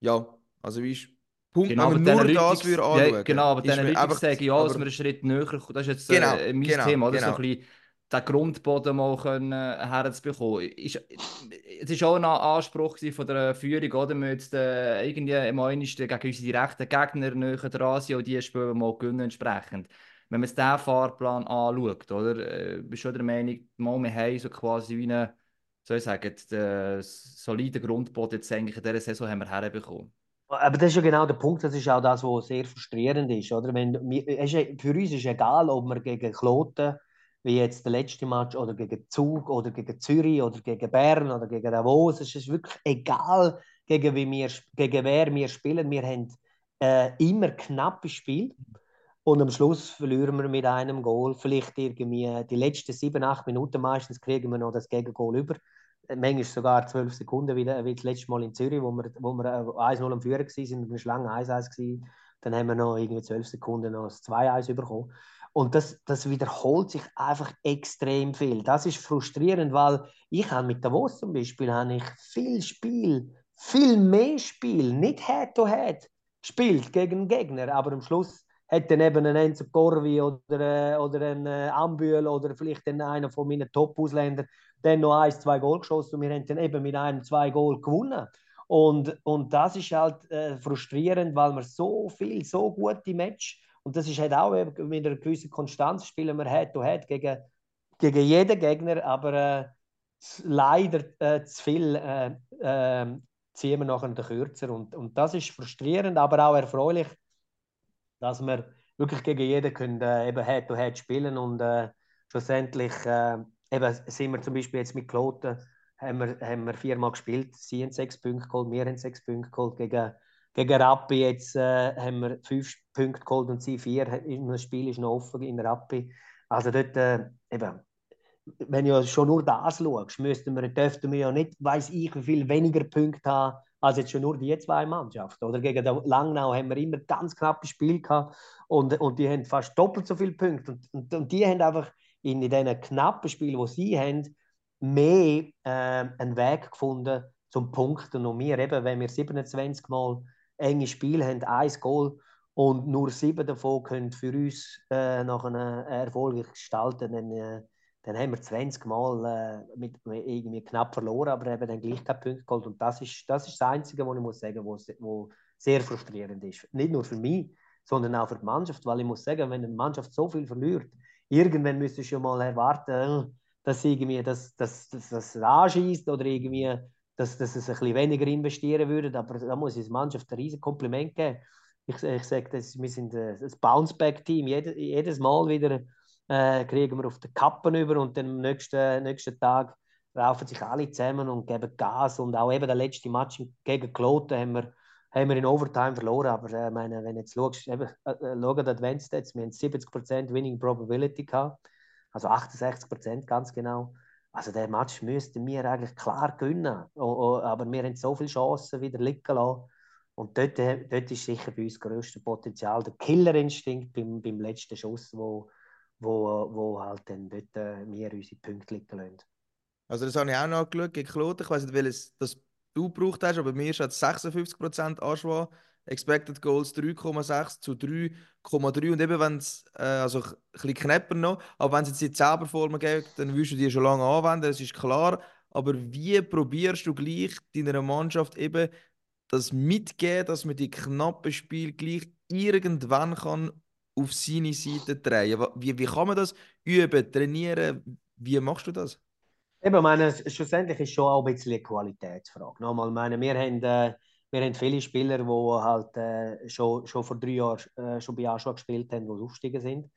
ja, also wie ist Punkt, genau, man nur Leute, das würde anschauen. Ja, genau, aber diesen Leuten sage ja, dass wir einen Schritt näher kommen. Das ist jetzt genau, äh, mein genau, Thema, oder? Genau. So ein bisschen den Grundboden mal können, äh, herzubekommen. Ist, es war auch ein Anspruch von der Führung, oder? Wir jetzt äh, irgendwie immer gegen unsere direkten Gegner näher dran sind und die Spiele mal gewinnen entsprechend. Wenn man diesen Fahrplan anschaut, oder? Äh, bist du der Meinung, mal, wir haben so quasi wie eine soll ich sagen, den soliden Grundboden jetzt eigentlich in dieser Saison haben wir herbekommen. Aber das ist ja genau der Punkt, das ist auch das, was sehr frustrierend ist. Oder? Wenn, für uns ist egal, ob wir gegen Kloten, wie jetzt der letzte Match, oder gegen Zug, oder gegen Zürich, oder gegen Bern, oder gegen Davos, es ist wirklich egal, gegen, wie wir, gegen wer wir spielen. Wir haben äh, immer knappes Spiel. Und am Schluss verlieren wir mit einem Goal. Vielleicht irgendwie die letzten sieben, acht Minuten meistens kriegen wir noch das Gegengol über manchmal sogar zwölf Sekunden, wie, das letzte Mal in Zürich, wo wir, wo wir 1-0 am Führer waren, und eine Lange 1-1 Dann haben wir noch irgendwie zwölf Sekunden noch das 2-1 bekommen. Und das, das wiederholt sich einfach extrem viel. Das ist frustrierend, weil ich habe mit Davos zum Beispiel habe ich viel Spiel, viel mehr Spiel, nicht Head-to-Head -head gespielt gegen Gegner, aber am Schluss hat dann eben ein Enzo Corvi oder, äh, oder ein äh, Ambühl oder vielleicht einer von meinen Top-Ausländern dann noch ein, zwei Goal geschossen und wir haben dann eben mit einem, zwei Goal gewonnen. Und, und das ist halt äh, frustrierend, weil wir so viel, so gute Match und das ist halt auch mit einer gewissen Konstanz spielen wir Head-to-Head gegen, gegen jeden Gegner, aber äh, leider äh, zu viel äh, ähm, ziehen wir nachher den Kürzer und, und das ist frustrierend, aber auch erfreulich, dass wir wirklich gegen jeden können, äh, eben Head-to-Head -head spielen und äh, schlussendlich äh, eben sind wir zum Beispiel jetzt mit Kloten, haben wir, haben wir viermal gespielt, sie haben sechs Punkte geholt, wir haben sechs Punkte geholt, gegen, gegen Rappi jetzt äh, haben wir fünf Punkte geholt und sie vier, das Spiel ist noch offen in Rappi, also dort äh, eben, wenn du schon nur das schaust, dürften wir ja nicht, weiß ich, wie viel weniger Punkte haben, als jetzt schon nur die zwei Mannschaften. Oder gegen Langnau haben wir immer ganz knappes Spiel gehabt und, und die haben fast doppelt so viele Punkte. Und, und, und die haben einfach in, in diesen knappen Spielen, die sie haben, mehr äh, einen Weg gefunden zum Punkten. Und wir eben, wenn wir 27 Mal enge Spiele haben, ein Goal und nur sieben davon können für uns äh, nach einem Erfolg gestalten, dann, äh, dann haben wir 20 Mal äh, mit, irgendwie knapp verloren, aber eben dann gleich keinen Punkt geholt. Und das ist, das ist das Einzige, was ich muss sagen, wo, wo sehr frustrierend ist. Nicht nur für mich, sondern auch für die Mannschaft, weil ich muss sagen, wenn eine Mannschaft so viel verliert, irgendwann müsstest du schon mal erwarten, äh, dass irgendwie das, das, das, das anschießt oder irgendwie, dass, dass es ein bisschen weniger investieren würde. Aber da muss ich der Mannschaft ein riesiges Kompliment geben. Ich, ich sage, das, wir sind ein Bounce-Back-Team. Jedes, jedes Mal wieder äh, kriegen wir auf den Kappen über und dann am nächsten, nächsten Tag laufen sich alle zusammen und geben Gas. Und auch eben der letzte Match gegen Kloten haben wir haben wir in Overtime verloren. Aber äh, meine, wenn jetzt schaust, eben, äh, äh schau Advanced Stats, wir haben 70% Winning Probability gehabt, also 68% ganz genau. Also der Match müssten wir eigentlich klar gewinnen. Oh, oh, aber wir haben so viele Chancen wieder liegen lassen. Und dort, äh, dort ist sicher bei uns das grösste Potenzial, der Killerinstinkt beim, beim letzten Schuss, wo, wo, wo halt dann dort äh, wir unsere Punkte liegen lassen. Also das habe ich auch noch geschaut gegen Kloten. Ich weiß nicht, welches das du gebraucht hast, aber mir ist 56% Anschwung. Expected Goals 3,6 zu 3,3 und eben wenn es, äh, also ein bisschen knapper noch, aber wenn es jetzt die 10 Formen gibt, dann wirst du die schon lange anwenden, das ist klar. Aber wie probierst du gleich deiner Mannschaft eben das mitgeben, dass man die knappen Spiel gleich irgendwann kann auf seine Seite drehen? Wie, wie kann man das üben, trainieren? Wie machst du das? Eben, meine, schlussendlich ist schon auch ein bisschen eine Qualitätsfrage. Nochmal, meine, wir, haben, äh, wir haben viele Spieler, die halt äh, schon, schon vor drei Jahren äh, schon bei Aschua gespielt haben, die aufgestiegen sind.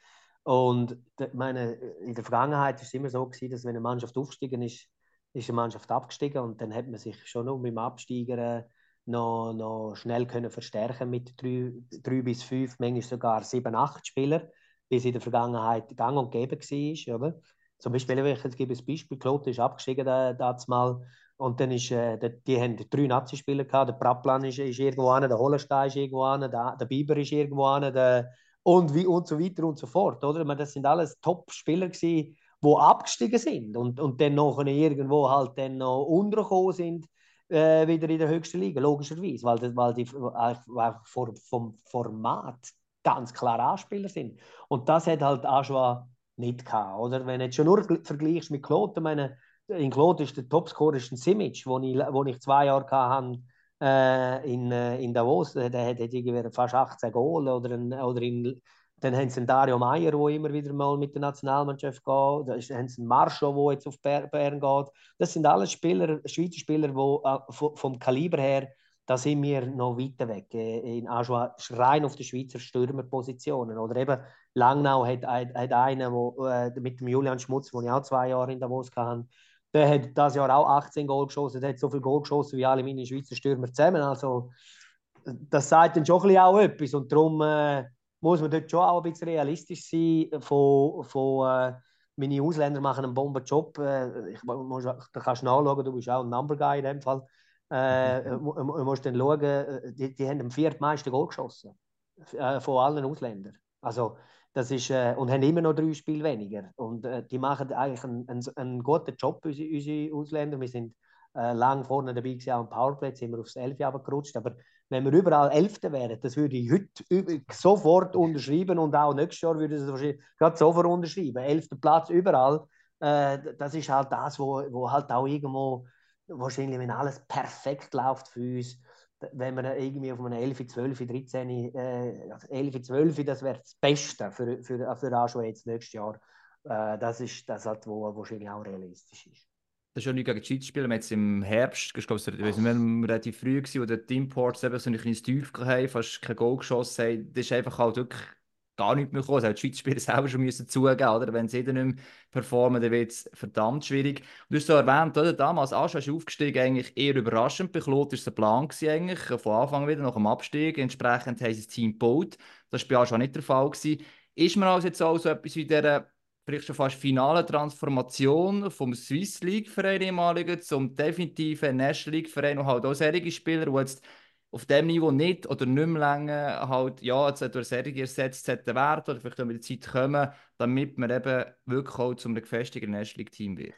Und meine, in der Vergangenheit war es immer so, gewesen, dass wenn eine Mannschaft aufgestiegen ist, ist eine Mannschaft abgestiegen und dann hat man sich schon noch beim Absteiger äh, noch, noch schnell können verstärken mit drei, drei bis fünf, manchmal sogar sieben, acht Spielern, wie es in der Vergangenheit gang und gäbe war. Zum Beispiel, ich gebe ein Beispiel, Klote ist abgestiegen da, das mal und dann ist, äh, die, haben drei Nazi-Spieler gehabt, der Prapplan ist, ist irgendwo an, der Hollenstein ist irgendwo an, der, der Biber ist irgendwo an, der, und, wie, und so weiter und so fort. Oder? meine, das sind alles Top-Spieler gewesen, die abgestiegen sind und, und dann noch irgendwo halt dann noch untergekommen sind, äh, wieder in der höchsten Liga, logischerweise, weil, weil die weil vom Format ganz klar Anspieler sind. Und das hat halt auch schon nicht gehabt. Oder? Wenn du jetzt schon nur vergleichst mit Kloten, meine, in Kloten ist der Topscorer ein Simic, wo ich, ich zwei Jahre hatte, äh, in, äh, in Davos, der, der hat irgendwie fast 18 Goal oder, ein, oder in dann haben sie Dario Meier, der immer wieder mal mit der Nationalmannschaft geht. Da haben sie einen Marscho, der jetzt auf Bern geht. Das sind alles Spieler, Schweizer Spieler, die äh, vom Kaliber her, da sind wir noch weiter weg. Äh, in Ajoa rein auf der Schweizer Stürmerpositionen. Oder eben Langnau hat, hat, hat einen wo, äh, mit dem Julian Schmutz, den ich auch zwei Jahre in Davos hatte. Der hat das Jahr auch 18 Goal geschossen. Der hat so viel Goal geschossen wie alle meine Schweizer Stürmer zusammen. Also, das sagt dann schon ein bisschen auch etwas. Und darum. Äh, muss man dort schon auch ein bisschen realistisch sein. Von, von, äh, meine Ausländer machen einen Bombenjob. Äh, ich, muss, da kannst du nachschauen, du bist auch ein Number Guy in dem Fall. Äh, du musst dann schauen, äh, die, die haben am viertmeisten Goal geschossen. Äh, von allen Ausländern. Also, das ist, äh, und haben immer noch drei Spiele weniger. Und äh, die machen eigentlich einen, einen, einen guten Job, unsere, unsere Ausländer. Wir sind äh, lang vorne dabei gewesen, auch im Powerplay, sind wir aufs 11 gerutscht. Aber wenn wir überall Elfte wären, das würde ich heute sofort unterschreiben und auch nächstes Jahr würde ich es wahrscheinlich sofort unterschreiben. Elfter Platz überall, äh, das ist halt das, wo, wo halt auch irgendwo wahrscheinlich, wenn alles perfekt läuft für uns, wenn wir irgendwie auf einem 11, 12, 13, äh, 11, 12, das wäre das Beste für, für, für jetzt nächstes Jahr. Äh, das ist das, halt, wo wahrscheinlich auch realistisch ist das ist ja nicht gegen die Schweiz spielen. Wir jetzt im Herbst, ich glaube, es war relativ früh, gewesen, wo die Teamports eben so ein kleines Tief hatten, fast kein Goal geschossen haben. Das ist einfach halt wirklich gar nicht mehr gekommen. Das die Schweizer Spieler selber schon müssen zugeben, oder? Wenn sie dann nicht mehr performen, dann wird es verdammt schwierig. Du hast so erwähnt, oder? damals Asch ist aufgestiegen, eigentlich eher überraschend. Bei Claude war ein Plan eigentlich, von Anfang wieder, nach dem Abstieg. Entsprechend haben sie das Team gebaut. Das war bei Asch nicht der Fall. Gewesen. Ist man also jetzt auch so etwas wie dieser vielleicht schon fast finale Transformation vom Swiss League Verein ehemaligen zum definitiven National League Verein und halt auch solche Spieler, die jetzt auf dem Niveau nicht oder nicht mehr länger halt, ja, jetzt durch Serie ersetzt werden oder vielleicht mit der Zeit kommen, damit man eben wirklich auch zum gefestigten National League Team wird.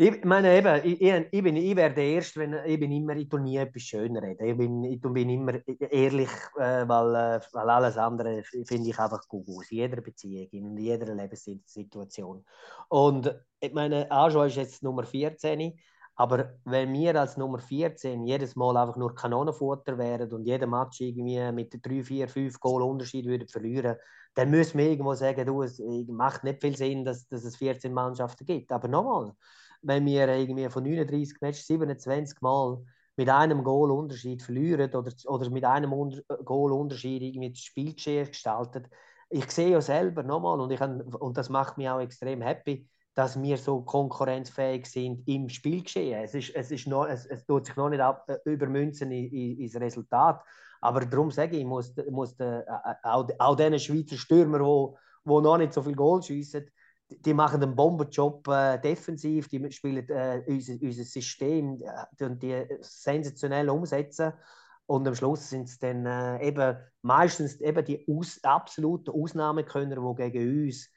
Ich meine eben, ich, ich, bin, ich wäre der Erste, wenn ich bin immer, ich tue nie etwas schöner reden. Ich bin, ich bin immer ehrlich, äh, weil, äh, weil alles andere finde ich einfach gut aus. In jeder Beziehung, in jeder Lebenssituation. Und ich meine, Ajo ist jetzt Nummer 14, aber wenn wir als Nummer 14 jedes Mal einfach nur Kanonenfutter wären und jeden Match irgendwie mit 3, 4, 5 Goal Unterschied würden verlieren, dann müssen wir irgendwo sagen, du, es macht nicht viel Sinn, dass, dass es 14 Mannschaften gibt. Aber nochmal, wenn wir irgendwie von 39 Matches 27 Mal mit einem Goal Unterschied verlieren oder, oder mit einem Unter Goal Unterschied irgendwie das Spielgeschehen gestaltet. Ich sehe ja selber nochmal und, ich und das macht mich auch extrem happy, dass wir so konkurrenzfähig sind im Spielgeschehen. Es, ist, es, ist noch, es, es tut sich noch nicht ab, äh, übermünzen in, in, ins Resultat. Aber darum sage ich, muss, muss der, äh, auch, auch diesen Schweizer Stürmer, die wo, wo noch nicht so viel Goal schiessen, die machen einen Bombenjob äh, defensiv, die spielen äh, unser, unser System äh, die sensationell umsetzen. Und am Schluss sind es dann äh, eben meistens eben die aus, absoluten Ausnahmekönner, die gegen uns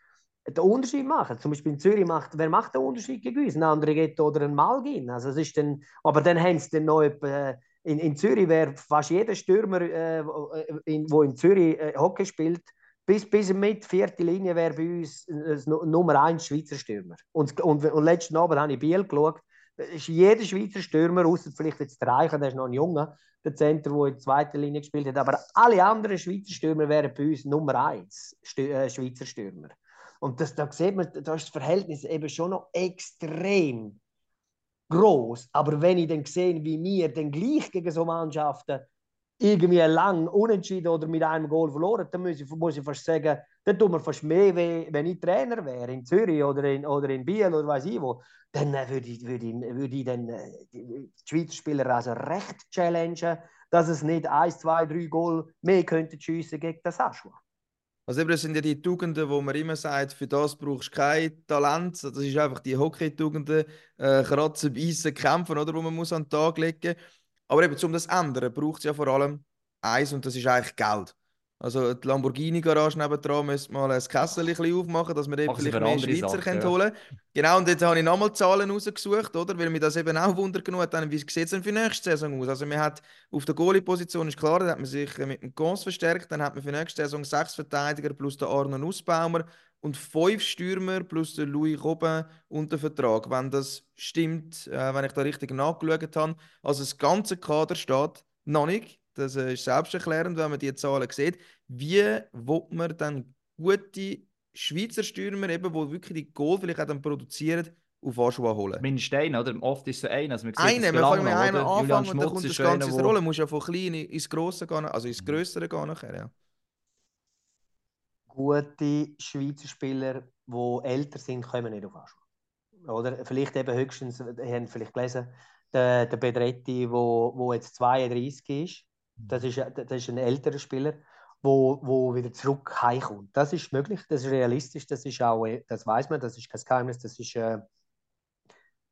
den Unterschied machen. Zum Beispiel in Zürich macht, wer macht den Unterschied gegen uns? Ein anderer geht oder ein Malgin. Also es ist dann, aber dann haben sie dann noch etwa, in, in Zürich wäre fast jeder Stürmer, äh, in, wo in Zürich äh, Hockey spielt, bis, bis mit vierte Linie wäre bei uns Nummer 1 Schweizer Stürmer. Und, und, und letzten Abend habe ich Biel geschaut. Ist jeder Schweizer Stürmer, außer vielleicht jetzt der Reicher, der ist noch ein Junge, der Center, der in der zweiten Linie gespielt hat. Aber alle anderen Schweizer Stürmer wären bei uns Nummer 1 äh, Schweizer Stürmer. Und das, da sieht man, da ist das Verhältnis eben schon noch extrem groß. Aber wenn ich dann sehe, wie wir dann gleich gegen so Mannschaften irgendwie lang unentschieden oder mit einem Goal verloren, dann muss ich, muss ich fast sagen, dann tut mir fast mehr weh, wenn ich Trainer wäre in Zürich oder in, oder in Biel oder weiß ich wo. Dann äh, würde ich, würde ich, würde ich dann, äh, die Schweizer Spieler also recht challengen, dass es nicht 1, 2, 3 Goal mehr könnte schiessen gegen das Aschua. Also das sind ja die Tugenden, wo man immer sagt, für das brauchst du kein Talent. Das ist einfach die Hockey-Tugenden, äh, kratzen, beißen, kämpfen, oder, wo man muss an den Tag legen muss. Aber eben, um das zu ändern, braucht es ja vor allem eins und das ist eigentlich Geld. Also die Lamborghini-Garage nebendran müsste mal ein Kessel ein aufmachen, dass wir dort vielleicht mehr Schweizer Sachen, können holen können. Genau, und jetzt habe ich nochmal Zahlen rausgesucht, oder? weil mir das eben auch Wunder genug hat, wie sieht es denn für nächste Saison aus? Also man hat auf der Goalie-Position, ist klar, da hat man sich mit dem Gons verstärkt, dann hat man für nächste Saison sechs Verteidiger plus der Arno Nussbaumer und fünf Stürmer plus der Louis Robin unter Vertrag. Wenn das stimmt, äh, wenn ich da richtig nachgeschaut habe, also das ganze Kader steht noch nicht das ist selbsterklärend, wenn man die Zahlen sieht. Wie will man dann gute Schweizer Stürmer, eben, die wirklich die Goal vielleicht auch dann produzieren, auf Aschua holen. Mindestens einen, oder? Oft ist es so einer. Also man sieht Einen, wir fangen mit einem anfangen und dann kommt das Ganze ins Rollen. Du musst ja von klein ins Grosse gehen, also ins Größere gehen nachher, ja. Gute Schweizer Spieler, die älter sind, kommen nicht auf Anschlag. Oder vielleicht eben höchstens, ihr habt vielleicht gelesen, der, der Bedretti, wo, wo jetzt 32 ist, das ist, das ist ein älterer Spieler, wo, wo wieder zurück heimkommt. Das ist möglich, das ist realistisch, das ist auch, äh, das weiß man, das ist kein Geheimnis, das ist, äh,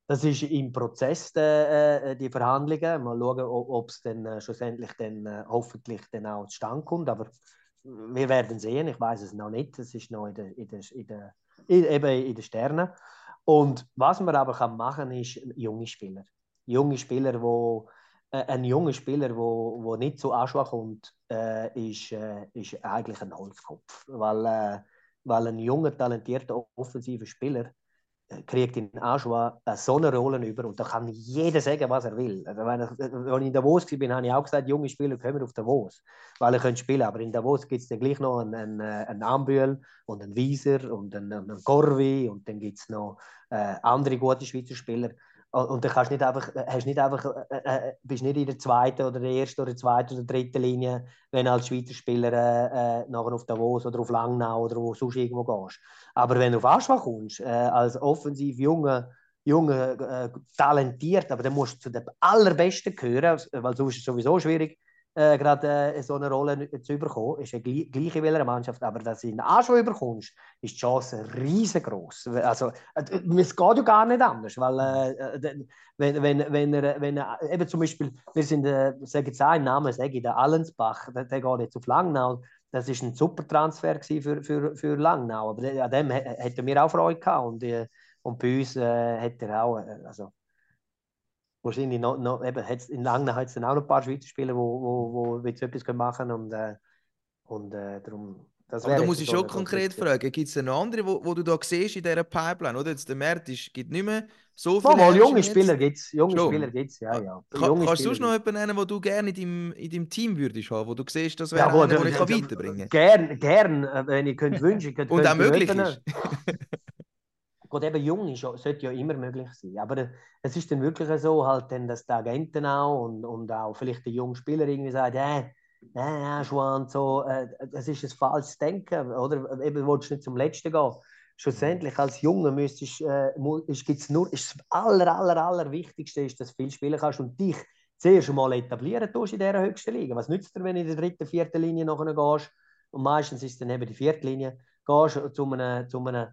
das ist im Prozess der, äh, die Verhandlungen. Mal schauen, ob es dann äh, schlussendlich dann, äh, hoffentlich dann auch zustande kommt. Aber wir werden sehen. Ich weiß es noch nicht. Es ist noch in der, in der, in der, eben in den Sternen. Und was man aber kann machen ist junge Spieler. Junge Spieler, wo äh, ein junger Spieler, wo, wo nicht zu Anschlag kommt, äh, ist, äh, ist eigentlich ein Holzkopf, weil, äh, weil ein junger talentierter offensiver Spieler äh, kriegt in Aschua so eine Rolle über und da kann jeder sagen, was er will. Also wenn ich, als ich in Davos war, habe ich auch gesagt, junge Spieler kommen auf Davos, weil ihr könnt spielen. Aber in Davos gibt es dann gleich noch einen, einen, einen Ambühl und einen Wieser und einen, einen Corvi und dann gibt es noch äh, andere gute Schweizer Spieler. Und, dann kannst nicht einfach, äh, hast nicht einfach, äh, äh, bist nicht in der zweiten oder der ersten oder zweiten oder dritten Linie, wenn du als Schweizer Spieler äh, äh, nachher auf Davos oder auf Langnau oder wo sonst irgendwo gehst. Aber wenn du auf Aschwa kommst, äh, als offensiv junger, junger äh, talentiert, aber dann musst du zu den allerbesten gehören, weil sonst ist es sowieso schwierig, äh, gerade äh, so eine Rolle zu überkommen. Ist ja gleich, gleich in welcher Mannschaft, aber dass du in Aschwa überkommst, ist die Chance riesengroß. Also, äh, es geht ja gar nicht anders, weil äh, äh, wenn, wenn, wenn, er, wenn er, eben zum Beispiel, wir sind, äh, sage jetzt einen Namen, sage ich, der Allensbach, der, der geht jetzt auf Langnau, das ist ein super Transfer für, für, für Langnau, aber an dem hä- hätten wir auch Freude gehabt und, äh, und bei uns äh, hat er auch, äh, also wahrscheinlich noch, noch eben, hat's, in Langnau hat es dann auch noch ein paar Schweizer Spieler, wo, wo, wo jetzt etwas machen können und, äh, und äh, darum, das Aber da muss ich schon konkret fragen, gibt es noch andere, wo, wo du da siehst in dieser Pipeline? Oder jetzt der Markt ist, gibt nicht mehr so viele mal, junge Spieler gibt es, junge Schon. Spieler gibt es, ja, ja. Ka Junge kannst du Spieler noch jemanden nennen, den du gerne in deinem, in deinem Team würdest haben, wo du siehst, das wäre Ja, wo einer, den ich weiterbringen kann? Gern, gern, äh, wenn ich könnte wünschen könnte. Und auch möglich jemanden- ist. Gut, eben jung ist, sollte ja immer möglich sein. Aber es ist dann wirklich so, halt, dann, dass die Agenten auch und, und auch vielleicht der junge Spieler irgendwie sagt, äh, äh, Schwan, so, äh, das ist ein falsches Denken. Oder eben, willst du nicht zum Letzten gehen. Schlussendlich, als Junge müsstest, äh, gibt's nur, ist das aller, aller, aller ist, dass du viel spielen kannst und dich zuerst mal etablieren tust in dieser höchsten Liga. Was nützt dir, wenn du in der dritten, vierten Linie nachher gehst? Und meistens ist es dann eben die vierte Linie. Gehst zu einem, zu einem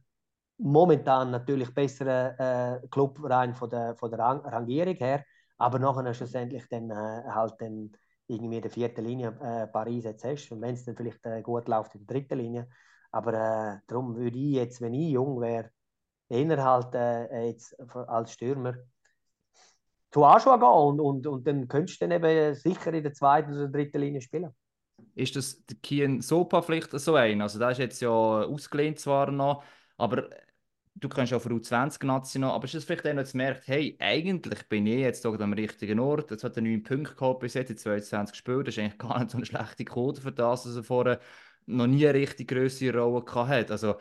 momentan natürlich besseren äh, Club rein von der, von der Rang Rangierung her, aber nachher schlussendlich dann äh, halt dann irgendwie in der vierten Linie äh, Paris jetzt hast und wenn es dann vielleicht äh, gut läuft in der dritten Linie, aber äh, darum würde ich jetzt, wenn ich jung wäre, eher halt äh, jetzt als Stürmer zu Aschua gehen und, und, und dann könntest du dann eben sicher in der zweiten oder dritten Linie spielen. Ist das Kian Sopa vielleicht so ein? Also der ist jetzt ja ausgelehnt zwar noch, aber du kannst ja für U20 noch, aber ist das vielleicht einer, der merkt, hey, eigentlich bin ich jetzt doch am richtigen Ort, jetzt hat er 9 Punkte gehabt bis jetzt in 22 gespielt, das ist eigentlich gar nicht so eine schlechte Quote für das, dass er vorher noch nie eine richtig grössere Rolle gehabt hat. Also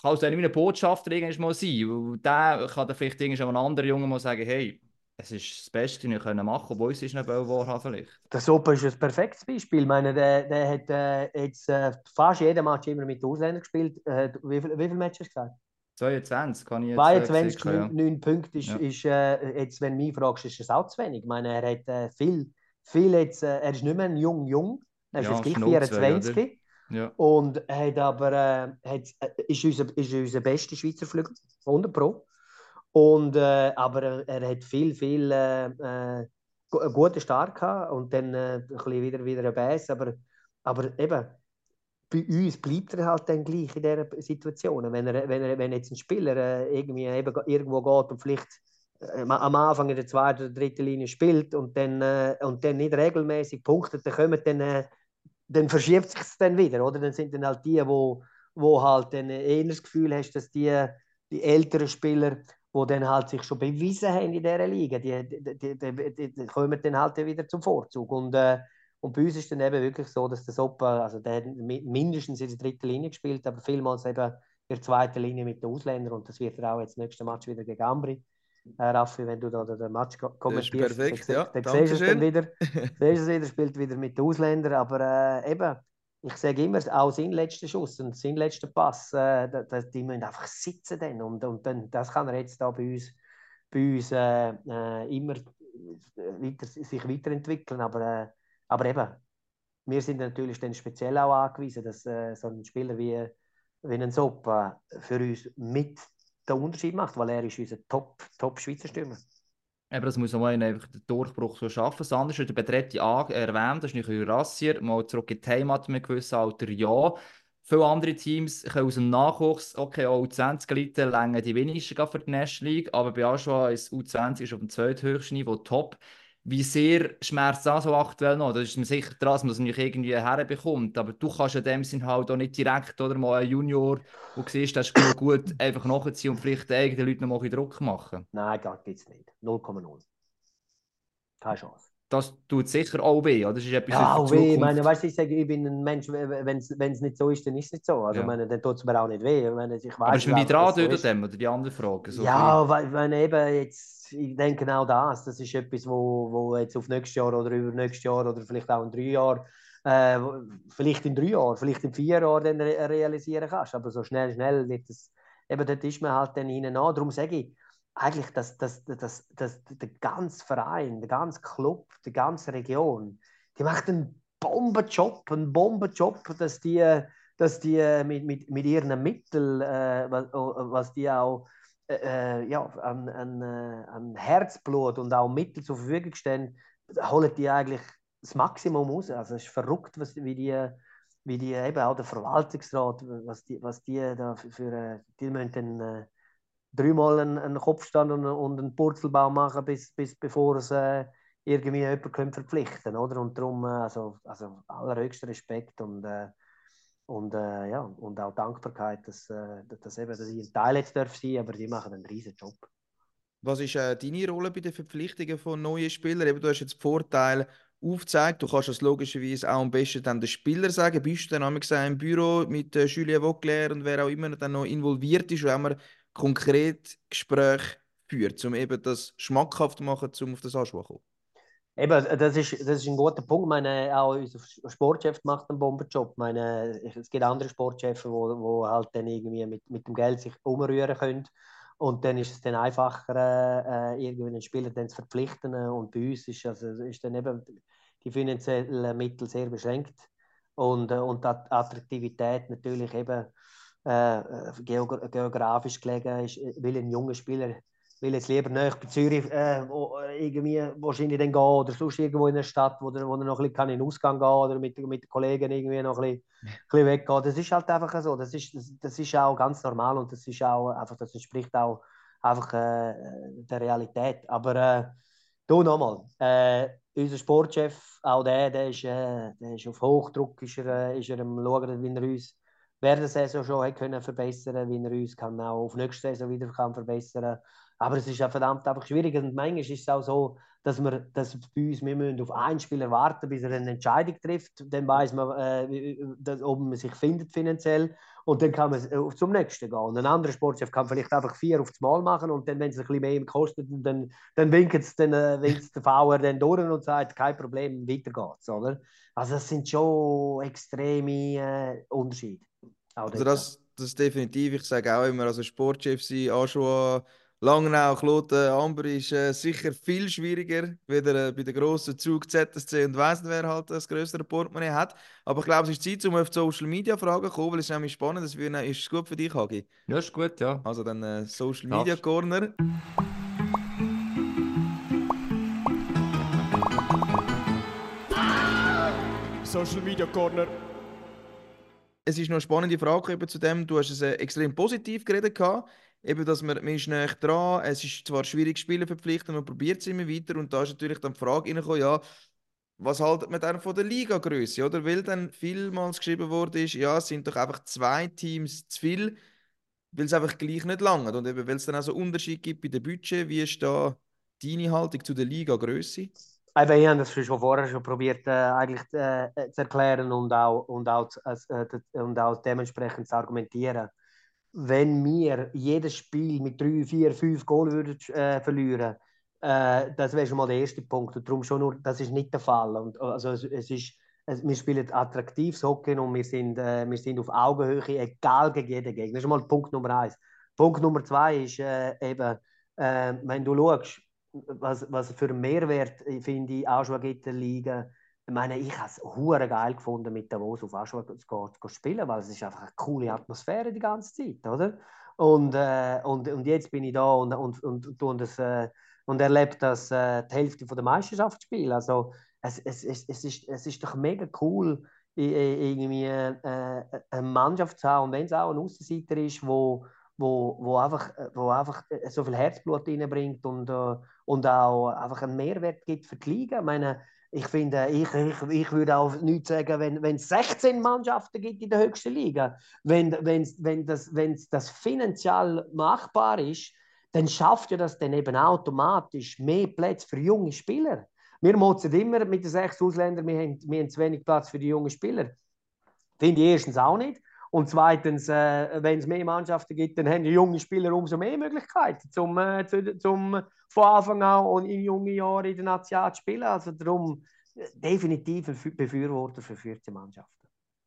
kann es irgendwie ein Botschafter irgendwann mal sein, der kann dann vielleicht irgendwann ein anderer Junge mal sagen, hey, es ist das Beste, was wir machen können, obwohl es ist nicht wahr vielleicht. Der Sopa ist ein perfektes Beispiel. Ich meine, der, der hat äh, jetzt äh, fast jeden Match immer mit Ausländern gespielt. Äh, wie, viel, wie viele Matches gesagt? 22 kann ich jetzt äh, 22, sagen, ja. 9, Punkte ist, Ja. ist äh, jetzt, wenn du mich fragst, ist es auch zu wenig. Ich meine, er hat äh, viel, viel jetzt, äh, er ist nicht mehr ein jung Jung, er ist Ja, jetzt gleich Schnurz, 24 Ja. und hat aber äh, hat, äh, ist, unser, ist unser bester Schweizer Flügel, 100 Pro. Und, aber er, hat viel, viel äh, guten Start gehabt und dann ein bisschen wieder, wieder ein Bass. Aber, aber eben, bei uns bleibt er halt dann gleich in dieser Situation. Wenn, er, wenn, er, wenn jetzt ein Spieler äh, irgendwie eben irgendwo geht und vielleicht äh, am Anfang in der zweiten oder dritten Linie spielt und dann, äh, und dann nicht regelmäßig punktet, dann, kommen dann, dann verschiebt sich es dann wieder. Oder? Dann sind dann halt die, wo, wo halt dann eher Gefühl hast, dass die, die älteren Spieler, die dann halt sich schon bewiesen haben in dieser Liga, die, die, die, die kommen dann halt wieder zum Vorzug. Und, äh, Und bei uns ist dann eben wirklich so, dass der Soppa, also der hat mindestens in der dritten Linie gespielt, aber vielmals eben in der zweiten Linie mit den Ausländern und das wird er auch jetzt nächsten Match wieder gegen Ambri. Äh, Raffi, wenn du da den Match kommentierst, perfekt, dann, ja. dann siehst du es dann wieder. siehst es wieder, spielt wieder mit den Ausländern, aber äh, eben, ich sage immer, auch sein letzter Schuss und sein letzter Pass, äh, die, die müssen einfach sitzen dann und, und dann, das kann er jetzt da bei uns, bei uns äh, äh immer weiter, sich weiterentwickeln, aber, äh, aber eben, wir sind natürlich dann speziell auch angewiesen, dass äh, so ein Spieler wie, wie ein Soppa für uns mit den Unterschied macht, weil er ist unser Top, Top Stürmer. Aber das muss man einfach den Durchbruch so schaffen. Das andere ist der Betretti erwähnt, das ist nicht Rassier, mal zurück in die Heimat mit einem gewissen Alter, ja. Viele andere Teams können aus dem Nachwuchs, okay, auch U20 Elite länger die wenigsten für die National League, aber bei Aschua ist U20 ist auf dem zweithöchsten Niveau top. Wie sehr schmerzt das so aktuell noch? Das ist mir sicher dran, dass man es nicht irgendwie herbekommt. Aber du kannst in dem Sinn halt auch nicht direkt oder mal einen Junior, der siehst, das ist gut, einfach nachziehen und vielleicht den eigenen Leuten noch mal Druck machen. Nein, das geht es nicht. 0,0. Keine Chance. Das tut sicher auch weh, oder? Das ist etwas ja, auch weh. Ich meine, weißt ich sage, ich bin ein Mensch, wenn es nicht so ist, dann ist es nicht so. Also, ja. meine, dann tut es mir auch nicht weh. Ich meine, ich weiss, Aber ist mir dran so dem, oder die andere Frage? So ja, weil, weil eben jetzt, ich denke genau das, das ist etwas, wo, wo jetzt auf nächstes Jahr oder über nächstes Jahr oder vielleicht auch in drei Jahren, äh, vielleicht in drei Jahren, vielleicht in vier Jahren dann re realisieren kannst. Aber so schnell, schnell es, eben dort ist man halt dann hinein an. Darum sage ich, eigentlich das, das, das, das, der ganze Verein, der ganze Club, die ganze Region, die macht einen Bombenjob, einen Bombenjob, dass die, dass die mit, mit, mit ihren Mitteln, äh, was, was die auch äh, äh, ja, an, an, äh, an Herzblut und auch Mittel zur Verfügung stellen, holen die eigentlich das Maximum raus. Also es ist verrückt, was, wie die wie die eben auch der Verwaltungsrat, was die, was die da für, die müssen dann, äh, dreimal einen, einen Kopfstand und, und einen Purzelbaum machen, bis, bis bevor es äh, irgendwie jemanden verpflichten oder? Und darum, äh, also, also allerhöchster Respekt und, äh, und, äh, ja, und auch Dankbarkeit, dass, äh, dass, eben, dass ich ein Teil jetzt darf sein, aber die machen einen riesen Job. Was ist deine Rolle bei den Verpflichtungen von neuen Spielern? Eben, du hast jetzt Vorteil aufgezeigt. Du kannst das logischerweise auch am besten dann den Spieler sagen. Bist du dann einmal im Büro mit äh, Julien Vogler und wer auch immer dann noch involviert ist, wenn man konkret Gespräche führt, um eben das schmackhaft zu machen, um auf das Anspruch zu kommen? Eben, das ist, das ist ein guter Punkt. meine, auch unser Sportchef macht einen Bombenjob. meine, es gibt andere Sportchefs, die wo, wo halt dann irgendwie mit, mit dem Geld sich umrühren können. Und dann ist es dann einfacher, äh, irgendwie einen Spieler dann zu verpflichten. Und bei uns ist, also, ist dann eben die finanziellen Mittel sehr beschränkt. Und, äh, und die Attraktivität natürlich eben äh, äh geografisch gelegen ist, äh, will ein junger Spieler will jetzt lieber näher bei Zürich äh, wo, irgendwie wahrscheinlich dann gehen oder sonst irgendwo in der Stadt, wo, der, wo er noch ein bisschen in den Ausgang gehen oder mit, mit den Kollegen irgendwie noch ein bisschen, ein bisschen weggehen. Das ist halt einfach so. Das ist, das, das, ist auch ganz normal und das ist auch einfach, das entspricht auch einfach äh, der Realität. Aber äh, du nochmal, äh, unser Sportchef, auch der, der ist, äh, der ist auf Hochdruck, ist er, ist er am schauen, wie er uns während der Saison schon hat können verbessern wie er uns kann auch auf nächste Saison wieder kann verbessern aber es ist ja verdammt einfach schwierig und manchmal ist es auch so, dass wir dass bei uns, wir müssen auf einen Spieler warten, bis er eine Entscheidung trifft, dann weiß man, äh, ob man sich findet finanziell und dann kann man äh, zum nächsten gehen. Und ein anderer Sportchef kann vielleicht einfach vier aufs Mal machen und dann, wenn es ein bisschen mehr kostet, dann, dann winkt dann, äh, der VR dann durch und sagt, kein Problem, weiter geht's. Oder? Also das sind schon extreme äh, Unterschiede. Also das, das definitiv. Ich sage auch immer, also Sportchef sein, Aschua, Langnau, Kloten, Amber ist äh, sicher viel schwieriger, wieder äh, bei den grossen Zug ZSC und weiss wer halt das größere Portemonnaie hat. Aber ich glaube, es ist Zeit, um auf die Social Media Fragen zu kommen, weil es ist nämlich spannend. Das ist es gut für dich, Hagi? Ja, ist gut, ja. Also dann äh, Social Media Corner. Social Media Corner es ist noch eine spannende Frage zu dem. Du hast es äh, extrem positiv geredet. Gehabt. Eben, dass man, man ist näher dran. Es ist zwar schwierig, Spiele verpflichten, man probiert es immer weiter. Und da ist natürlich dann die Frage reingekommen, ja, was haltet man dann von der Ligagröße? Oder weil dann vielmals geschrieben wurde, ist, ja, es sind doch einfach zwei Teams zu viel, weil es einfach gleich nicht lange. Und eben, weil es dann auch so Unterschied gibt bei dem Budget. Wie ist da deine Haltung zu der Ligagröße? Eben, ich habe das schon vorher schon probiert, äh, eigentlich äh, zu erklären und auch, und, auch, äh, und auch dementsprechend zu argumentieren. Wenn wir jedes Spiel mit drei, vier, fünf Goal würden, äh, verlieren, äh, das wäre schon mal der erste Punkt. Und darum schon nur, das ist nicht der Fall. Und, also, es, es ist, es, wir spielen attraktives Hockey und wir sind, äh, wir sind auf Augenhöhe, egal gegen jeden Gegner. Das ist mal Punkt Nummer eins. Punkt Nummer zwei ist eben, wenn du schaust, was, was für einen Mehrwert, äh, finde ich, Aschua gibt der Liga. Ich meine, ich habe es hure geil gefunden, mit Davos auf Aschua zu, zu spielen, weil es ist einfach eine coole Atmosphäre die ganze Zeit, oder? Und, äh, und, und jetzt bin ich da und, und, und, und, das, äh, und erlebe das äh, die Hälfte von der Meisterschaftsspiel. Also es, es, es, ist, es ist doch mega cool, irgendwie äh, eine Mannschaft zu haben und wenn es auch ein Außenseiter ist, wo wo, wo einfach, wo einfach so viel Herzblut reinbringt und, äh, und auch einfach einen Mehrwert gibt für die Liga. Ich meine, ich finde, ich, ich, ich würde auch nichts sagen, wenn, wenn es 16 Mannschaften gibt in der höchsten Liga, wenn, wenn, wenn, das, wenn das finanziell machbar ist, dann schafft ja das dann eben automatisch mehr Plätze für junge Spieler. Wir motzen immer mit den sechs Ausländern, wir haben, wir haben zu wenig Platz für die jungen Spieler. Finde ich erstens auch nicht. Und zweitens, äh, wenn es mehr Mannschaften gibt, dann haben die jungen Spieler umso mehr Möglichkeiten, zum, äh, zu, zum von Anfang an und in jungen Jahren in der Nation zu spielen. Also darum äh, definitiv ein Befürworter für 14 Mannschaften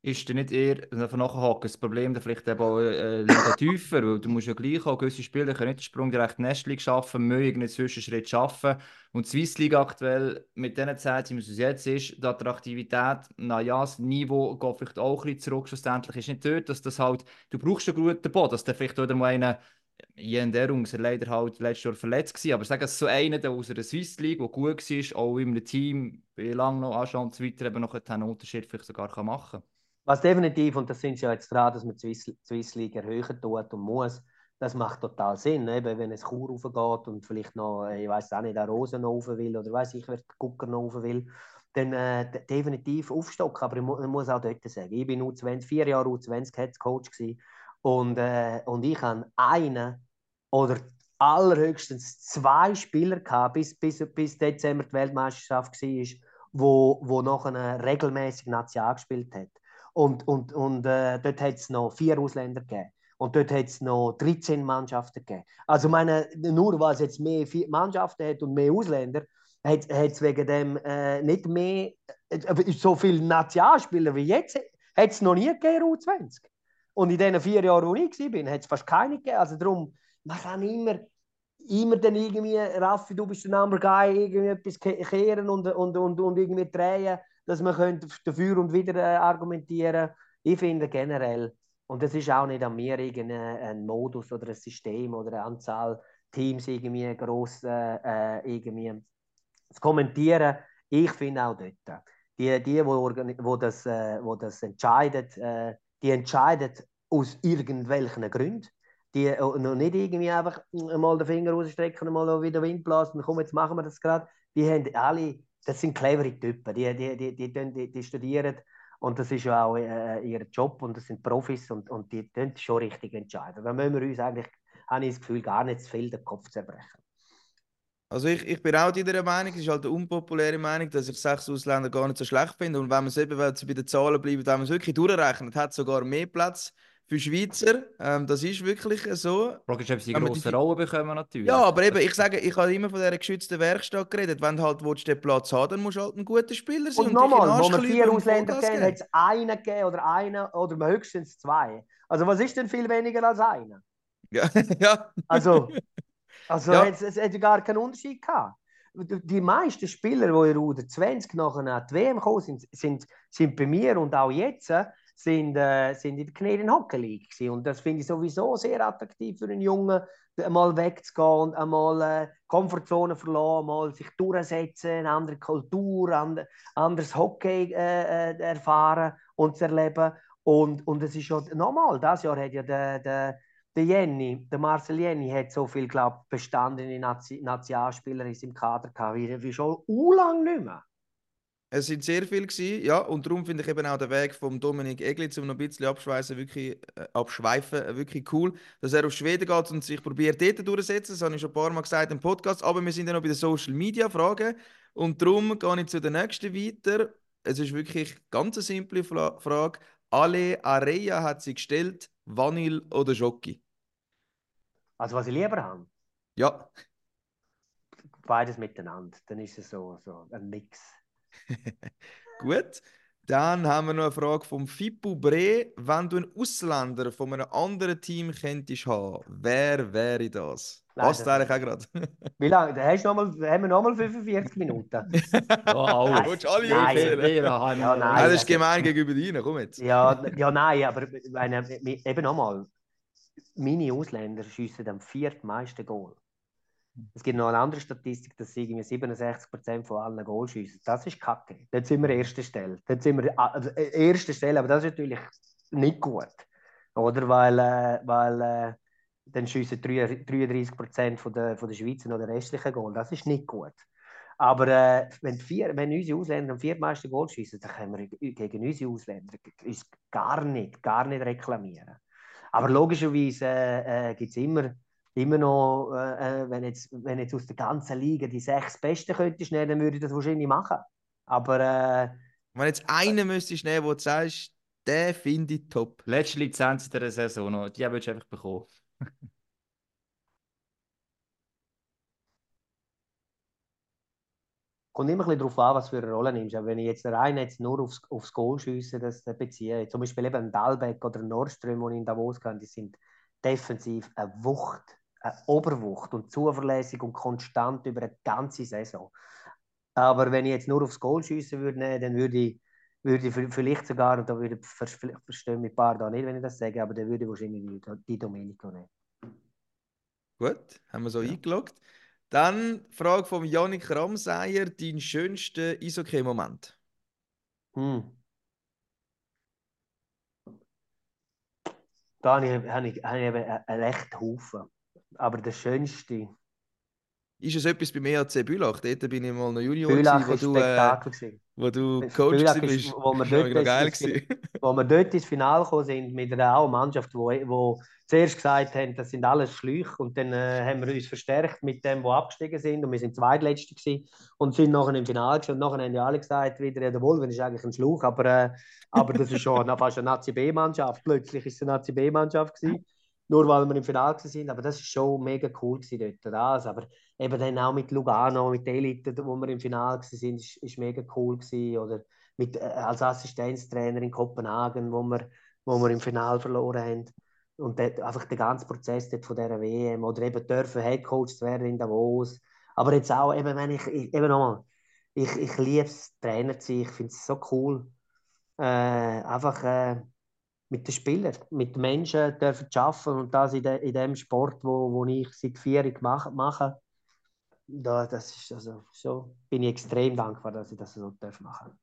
ist dann nicht eher davon nachhaken, das Problem dann vielleicht eben auch äh, tiefer, weil du musst ja gleich auch gewisse Spieler können nicht den Sprung direkt Nestling schaffen, müssen einen Zwischenschritt schaffen und die Swiss League aktuell mit diesen Zeiten, wie es jetzt ist, die Attraktivität, naja, das Niveau geht vielleicht auch ein bisschen zurück, schlussendlich ist nicht dort, dass das halt, du brauchst einen guten Boden, dass der vielleicht wieder mal einen Jen Derung ist leider halt letztes Jahr verletzt gewesen, aber sagen es so einer der aus der Swiss League, der gut war, auch in einem Team, wie lange noch anschauen und so weiter, eben noch einen Unterschied vielleicht sogar machen kann. Was definitiv, und das sind ja jetzt dran, dass man die Swiss, League erhöhen tut und muss, das macht total Sinn. Eben, wenn es Chur raufgeht und vielleicht noch, ich weiß auch nicht, der Rosen rauf will oder weiß ich, wer Gucker rauf will, dann äh, definitiv aufstocken. Aber ich, mu ich, muss auch dort sagen, ich bin U20, vier Jahre U20 Head Coach gewesen, und, äh, und ich habe einen oder allerhöchstens zwei Spieler gehabt, bis, bis, bis Dezember die Weltmeisterschaft war, wo, wo nachher regelmäßig National gespielt hat. Und, und, und äh, dort hat es noch vier Ausländer gegeben. Und dort hat es noch 13 Mannschaften gegeben. Also meine, nur weil es jetzt mehr Mannschaften hat und mehr Ausländer, hat es wegen dem äh, nicht mehr äh, so viele Nationalspieler wie jetzt, hat es noch nie gegeben, U20. Und in den vier Jahren, wo ich war, hat es fast keine gegeben. Also darum, man kann immer, immer dann irgendwie, Raffi, du bist der Number Guy, irgendwie etwas kehren und, und, und, und irgendwie drehen dass man dafür und wieder äh, argumentieren Ich finde generell, und das ist auch nicht an mir, irgendein Modus oder ein System oder eine Anzahl Teams irgendwie gross äh, äh, irgendwie zu kommentieren. Ich finde auch dort, die, die wo, wo, das, äh, wo das entscheiden, äh, die entscheiden aus irgendwelchen Gründen. Die äh, noch nicht irgendwie einfach mal den Finger rausstrecken mal wieder Wind blasen, komm, jetzt machen wir das gerade. Die haben alle das sind clevere Typen, die, die, die, die, die, die studieren und das ist ja auch äh, ihr Job und das sind Profis und, und die können schon richtig entscheiden. Da müssen wir uns eigentlich, habe ich das Gefühl, gar nicht zu viel den Kopf zerbrechen. Also ich, ich bin auch dieser Meinung, es ist halt eine unpopuläre Meinung, dass ich sechs Ausländer gar nicht so schlecht finde und wenn man es eben, bei den Zahlen bleiben, wenn man es wirklich durchrechnet, hat sogar mehr Platz für Schweizer. Ähm, das ist wirklich so. Rocket Champs die grosse die... Rolle bekommen natürlich. Ja, aber eben, ich sage, ich habe immer von dieser geschützten Werkstatt geredet. Wenn du halt willst, den Platz haben dann musst du halt ein guter Spieler sein. Und, und nochmal, wo wir vier Ausländer kennen, hat es einen gegeben oder einen oder höchstens zwei. Also was ist denn viel weniger als einer? Ja, ja. Also, also ja. es, es hätte gar keinen Unterschied gehabt. Die meisten Spieler, die in Ruder 20 nachher an die WM gekommen sind, sind, sind bei mir und auch jetzt sind, äh, sind in der Canadian Hockey League gewesen. und das finde ich sowieso sehr attraktiv für einen Jungen, einmal wegzugehen und einmal äh, Komfortzone verlassen, mal sich durchsetzen, eine andere Kultur, and, anderes Hockey äh, äh, erfahren und zu erleben und, und es ist schon normal, das Jahr hat ja der, der der Jenny, der Marcel Jenny hat so viel, glaube bestandene Nationalspieler in seinem Kader gehabt, wie, wie schon u lang nicht mehr. Es sind sehr viele gewesen, ja, und darum finde ich eben auch den Weg von Dominik Eglitz, um noch ein bisschen abschweifen, wirklich, äh, abschweifen, äh, wirklich cool, dass er auf Schweden geht und sich probiert, dort durchzusetzen. Das habe ich schon ein paar Mal gesagt im Podcast. Aber wir sind ja noch bei den Social Media Fragen. Und darum gehe ich zu der nächsten weiter. Es ist wirklich eine ganz simple Fra Frage. Ale Areia hat sie gestellt, Vanille oder Schoki? Also was ich lieber habe, Ja, beides miteinander. Dann ist es so, so ein Mix. gut. Dann haben wir noch eine Frage vom Fippo Bre. Wenn du einen Ausländer von einem anderen Team könntest haben, wer wäre das? Nein, Passt eigentlich auch gerade. Wie lange? Da hast noch mal, haben wir nochmal 45 Minuten? Wow. Nein. Willst du alle Nein. Wir haben Ja, nein. Das ist gemein gegenüber dir, komm jetzt. Ja, ja, nein, aber meine, eben nochmal, meine Ausländer schiessen am viertmeisten Goal. Es gibt noch eine andere Statistik, dass irgendwie 67% von allen Goal schiessen. Das ist kacke. Dort sind wir erste Stelle. Dort sind wir also, äh, erste Stelle, aber das ist natürlich nicht gut. Oder? Weil, äh, weil äh, dann schiessen 33% von der, von der Schweizer noch den restlichen Goal. Das ist nicht gut. Aber äh, wenn, vier, wenn unsere Ausländer am viertmeisten Goal schiessen, dann können wir gegen unsere Ausländer uns gar nicht, gar nicht reklamieren. Aber logischerweise äh, äh, gibt es immer, immer noch, äh, äh, wenn, jetzt, wenn jetzt aus der ganzen Liga die sechs Besten könntest nehmen, dann würde ich das wahrscheinlich machen. Aber äh, Wenn jetzt einen müsstest nehmen, wo du sagst, den finde ich top. Letzte Lizenz in dieser Saison noch, die willst du einfach bekommen. kommt immer ein bisschen darauf an, was für eine Rolle du nimmst. Aber wenn ich jetzt rein jetzt nur aufs, aufs Goal schiesse, das beziehe, zum Beispiel eben Dalbeck oder Nordström, die ich in Davos kann, die sind defensiv eine Wucht, Oberwucht und zuverlässig und konstant über eine ganze Saison. Aber wenn ich jetzt nur aufs Goal schiessen würde, dann würde ich, würde ich vielleicht sogar, und da würde verstehen mich ein paar da nicht, wenn ich das sage, aber dann würde ich wahrscheinlich die, die Domenico nehmen. Gut, haben wir so eingeloggt. Dann Frage von Janik Ramseyer, dein schönster Eishockey-Moment? Hm. Da habe ich, habe ich, habe ich eben einen einen rechten Haufen. Aber der schönste, Ist es etwas beim EAC Bülach? Dort bin ich mal noch Junior, Bülach gewesen, wo ist du, äh, wo du Coach Bülach bist. ist, wo wir ist dort ins- gewesen. wo wir dort ins Finale gekommen sind mit einer auch Mannschaft, wo, wo zuerst gesagt haben, das sind alles Schläuche und dann äh, haben wir uns verstärkt mit dem, wo abgestiegen sind und wir sind Zweitletzte gewesen und sind nachher im Finale gewesen. und nachher haben ja alle gesagt, wieder, ja, der Wolven ist eigentlich ein Schluch, aber, äh, aber das ist schon fast eine Nazi-B-Mannschaft. Plötzlich ist es eine Nazi-B-Mannschaft gewesen, nur weil wir im Finale sind, aber das ist schon mega cool dort. Das. Aber eben dann auch mit Lugano, mit der Elite, wo wir im Finale sind, ist, ist mega cool gewesen. Oder mit, äh, als Assistenztrainer in Kopenhagen, wo wir, wo wir im Finale verloren haben. Und dort, einfach der ganze Prozess dort von dieser WM oder eben dürfen Headcoach zu werden in Davos. Aber jetzt auch, eben, wenn ich, ich eben nochmal, ich, ich liebe es, Trainer zu sein, ich finde es so cool. Äh, einfach äh, mit den Spielern, mit den Menschen dürfen arbeiten und das in, de, in dem Sport, wo, wo ich seit vier Jahren mache, da, das ist also so, bin ich extrem dankbar, dass ich das so darf machen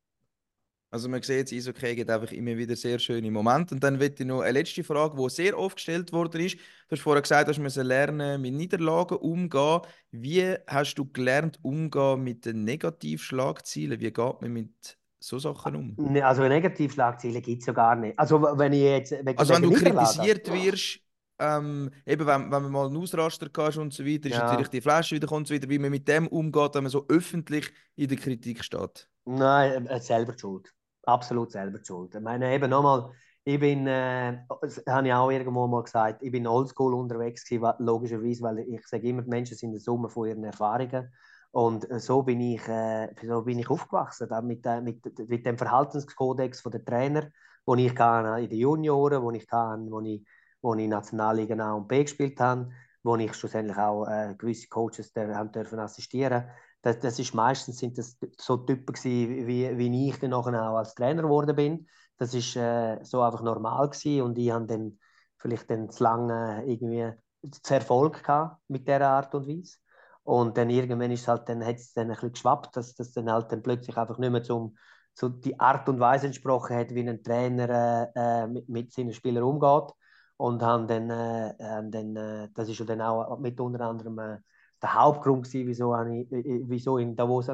Also man sieht, das Eishockey gibt einfach immer wieder sehr schöne Momente. Und dann möchte ich noch eine letzte Frage, die sehr oft gestellt worden ist. Du hast vorher gesagt, du musst lernen, mit Niederlagen umgehen. Wie hast du gelernt, umgehen mit den Negativschlagzielen? Wie geht man mit so Sachen um? Ne, Also Negativschlagzeilen gibt es ja gar nicht. Also wenn ich jetzt wegen, Also wenn du kritisiert wirst, ähm, eben wenn, wenn man mal einen Ausraster hast und so weiter, ist Ja. natürlich die Flasche wieder kommt und so weiter, wie man mit dem umgeht, wenn man so öffentlich in der Kritik steht. Nein, äh, selber schuld. Absolut selber schuld. Ich meine, eben nochmal, ich bin, äh, das habe ich auch irgendwo mal gesagt, ich bin oldschool unterwegs gewesen, logischerweise, weil ich sage immer, die Menschen sind die Summe von ihren Erfahrungen. Und äh, so bin ich, äh, so bin ich aufgewachsen, da mit, äh, mit, mit dem Verhaltenskodex der Trainer, den ich kann in den Junioren, wo ich kann, wo ich, wo ich Nationalliga A und B gespielt habe, wo ich schlussendlich auch äh, gewisse Coaches der, haben dürfen assistieren das, das ist meistens sind das so Typen gewesen, wie, wie ich dann auch als Trainer geworden bin. Das ist äh, so einfach normal gewesen und ich habe dann vielleicht dann zu lange irgendwie zu Erfolg mit dieser Art und Weise. Und dann irgendwann ist halt, dann hat es dann ein bisschen geschwappt, dass das dann halt dann plötzlich einfach nicht mehr zum, so die Art und Weise entsprochen hat, wie ein Trainer äh, äh, mit, mit seinen Spielern umgeht. Und haben dann, äh, dann äh, das ist ja dann auch mit unter anderem äh, der Hauptgrund gewesen, wieso, ich, äh, wieso in Davos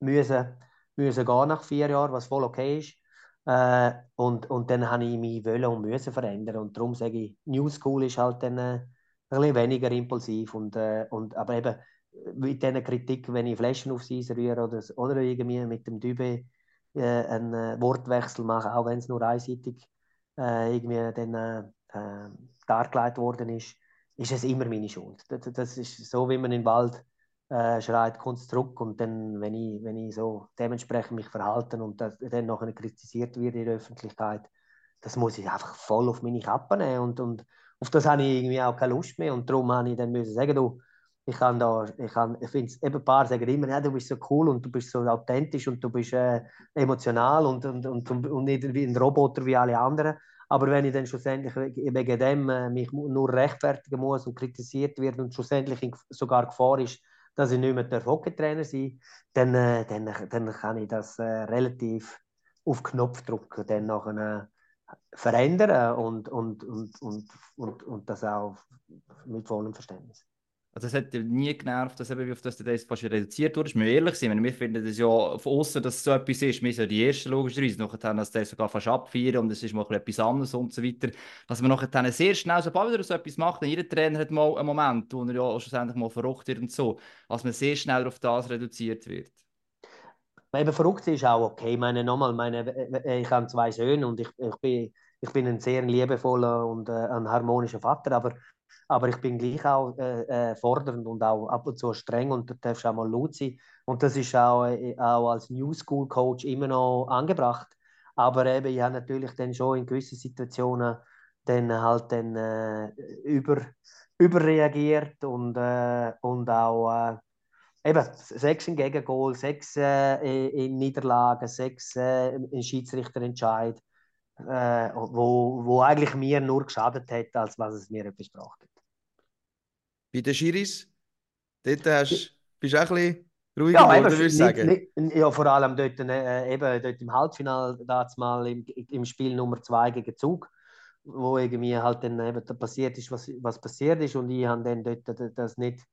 müssen, müssen gehen nach vier Jahren, was voll okay ist. Äh, und, und dann habe ich mich wollen und müssen verändern. Und darum sage ich, New School ist halt dann äh, ein bisschen weniger impulsiv. Und, äh, und, aber eben, mit dieser Kritik, wenn ich Flaschen aufs Eis rühre oder, oder irgendwie mit dem Dübe äh, einen äh, Wortwechsel mache, auch wenn es nur einseitig äh, irgendwie dann äh, dargelegt worden ist, ist es immer meine Schuld. Das, das ist so, wie man im Wald äh, schreit, kommt zurück und dann, wenn ich, wenn ich so dementsprechend mich verhalte und das, dann nachher kritisiert wird in der Öffentlichkeit, das muss ich einfach voll auf meine Kappe nehmen und, und auf das habe ich irgendwie auch keine Lust mehr und darum habe ich dann müssen sagen, du, ich kann da, ich, kann, ich finde es, eben ein paar sagen immer, ja, du bist so cool und du bist so authentisch und du bist äh, emotional und, und, und, und nicht wie ein Roboter wie alle anderen. Aber wenn ich dann schlussendlich wegen dem äh, mich nur rechtfertigen muss und kritisiert wird und schlussendlich sogar Gefahr ist, dass ich nicht mehr Hockeytrainer sein dann, äh, dann, dann kann ich das äh, relativ auf Knopf drücken, dann nachher äh, verändern und, und, und, und, und, und das auch mit vollem Verständnis. Also es hat nie genervt, dass eben, auf das das fast reduziert wurde. Wir ehrlich sein, wir finden das ja von außen, dass es so etwas ist. Wir sind die Ersten logischerweise, nachher dass das sogar fast abfeiern und es ist mal etwas anderes und so weiter. Dass man nachher sehr schnell, sobald wieder so etwas macht, jeder Trainer hat mal einen Moment, wo er ja schlussendlich mal verrückt wird und so, dass man sehr schnell auf das reduziert wird. Eben verrückt ist auch okay. Ich meine, nochmal, meine, ich habe zwei Söhne und ich, ich, bin, ich bin ein sehr liebevoller und äh, ein harmonischer Vater, aber aber ich bin gleich auch äh, äh, fordernd und auch ab und zu streng und du darfst auch mal laut sein. Und das ist auch, äh, auch als New School Coach immer noch angebracht. Aber eben, ich habe natürlich dann schon in gewissen Situationen dann halt dann äh, über, überreagiert und, äh, und auch äh, eben sechs in Gegengol, sechs äh, in Niederlagen, sechs äh, in Schiedsrichterentscheid, äh, wo, wo eigentlich mir nur geschadet hat, als was es mir etwas gebracht hat. Bei den Schiris, dort hast, bist du auch ein bisschen ruhiger ja, geworden, würde ich sagen. Nicht, ja, vor allem dort, äh, eben dort im Halbfinale, mal im, im Spiel Nummer 2 gegen Zug, wo irgendwie halt dann eben da passiert ist, was, was passiert ist und ich habe dann dort das nicht,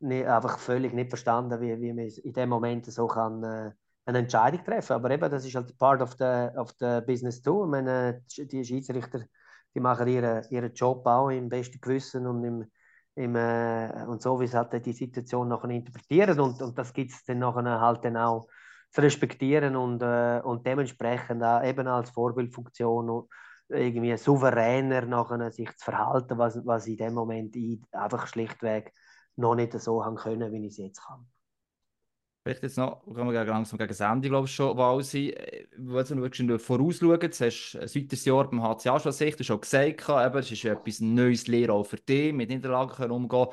nicht einfach völlig nicht verstanden, wie, wie man in dem Moment so kann äh, eine Entscheidung treffen. Aber eben, das ist halt part of the, of the business too. Ich meine, die Schiedsrichter, die machen ihren, ihren Job auch im besten Gewissen und im im, äh, und so, wie sie halt die Situation nachher interpretieren und, und das gibt es dann nachher halt dann auch zu respektieren und, äh, und dementsprechend auch eben als Vorbildfunktion irgendwie souveräner nachher sich zu verhalten, was, was in dem Moment ich einfach schlichtweg noch nicht so haben können, wie ich es jetzt kann. Vielleicht jetzt noch, können wir langsam gegen das Ende, glaube ich, schon Wahl sein. Willst du wirklich vorausschauen? Jetzt hast du ein weiteres Jahr beim HCA schon hast schon gesagt, eben, es ist etwas Neues Lehren auch für dich, mit Niederlagen umgehen.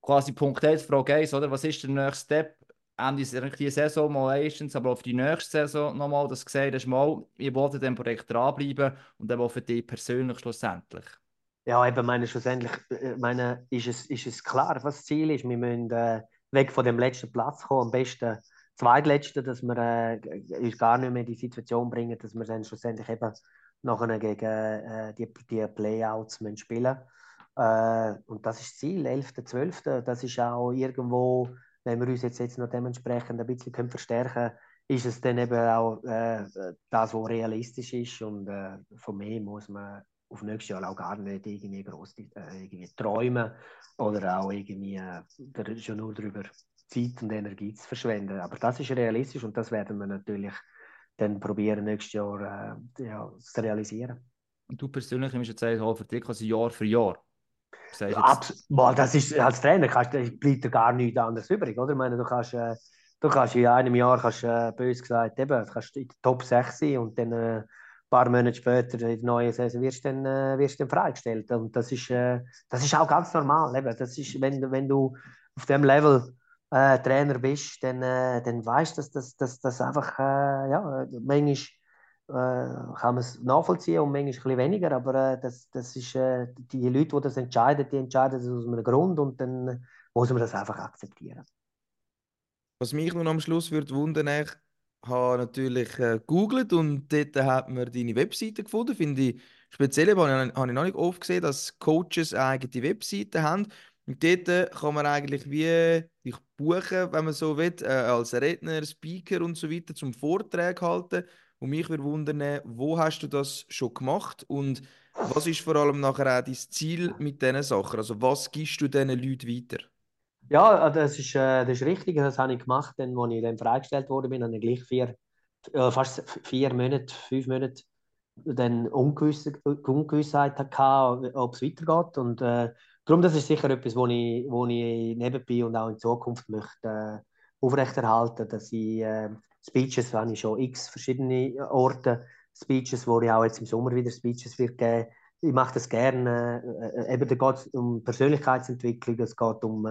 Quasi Punkt 1, Frage 1, oder? Was ist der nächste Step? Ende dieser Saison mal erstens, aber auf die nächste Saison nochmal, du gesagt hast, mal, ich wollte dem Projekt dranbleiben und dann auch für dich persönlich schlussendlich. Ja, eben, meine, schlussendlich äh, meine, ist, es, ist es klar, was das Ziel ist. Wir müssen äh, weg von dem letzten Platz kommen, am besten zweitletzten, dass wir äh, uns gar nicht mehr in die Situation bringen, dass wir dann schlussendlich eben nachher gegen äh, die, die Playouts müssen spielen äh, Und das ist das Ziel, 11., 12. Das ist auch irgendwo, wenn wir uns jetzt, jetzt noch dementsprechend ein bisschen können verstärken können, ist es dann eben auch äh, das, was realistisch ist. Und äh, von mir muss man auf nächstes Jahr auch gar nicht irgendwie groß äh, irgendwie träumen oder auch irgendwie äh, schon nur darüber Zeit und Energie zu verschwenden. Aber das ist realistisch und das werden wir natürlich dann probieren, nächstes Jahr äh, ja, zu realisieren. Und du persönlich nimmst jetzt halt für dich quasi Jahr für Jahr? Ja, boah, das ist, als Trainer kannst, bleibt dir gar nichts anderes übrig. Oder? Ich meine, du kannst, äh, du kannst in einem Jahr, kannst, äh, bös gesagt, eben, kannst in der Top 6 sein und dann äh, paar Monate später in der neuen Saison wirst du dann, äh, wirst dann freigestellt. Und das ist, äh, das ist auch ganz normal. Eben. Das ist, wenn, wenn du auf dem Level äh, Trainer bist, dann, äh, dann weißt du, dass das dass, dass einfach, äh, ja, manchmal äh, kann man es nachvollziehen und manchmal ein bisschen weniger, aber das, das ist, die Leute, die das entscheiden, die entscheiden das aus einem Grund und dann muss man das einfach akzeptieren. Was mich nun am Schluss würde wundern, habe natürlich äh, gegoogelt und dort hat man deine Webseite gefunden. Finde ich speziell, habe ich, noch nicht oft gesehen, dass Coaches eigene Webseite haben. Und dort äh, kann man eigentlich wie dich buchen, wenn man so will, äh, als Redner, Speaker und so weiter zum Vortrag halten. Und mich würde wundern, wo hast du das schon gemacht und was ist vor allem nachher auch dein Ziel mit diesen Sachen? Also was gibst du diesen Leuten weiter? Ja, das ist, äh, das ist richtig. Das habe ich gemacht, dann, als ich dann freigestellt wurde, bin, habe ich gleich vier, fast vier Monate, fünf Monate dann Ungewiss, Ungewissheit hatte, ob es weitergeht. Und äh, darum, das ist sicher etwas, wo ich, wo ich nebenbei und auch in Zukunft möchte äh, aufrechterhalten, dass ich äh, Speeches, habe ich schon x verschiedene Orte, Speeches, wo ich auch jetzt im Sommer wieder Speeches wird geben. Ich mache das gerne. Äh, eben, da geht es um Persönlichkeitsentwicklung, es geht um,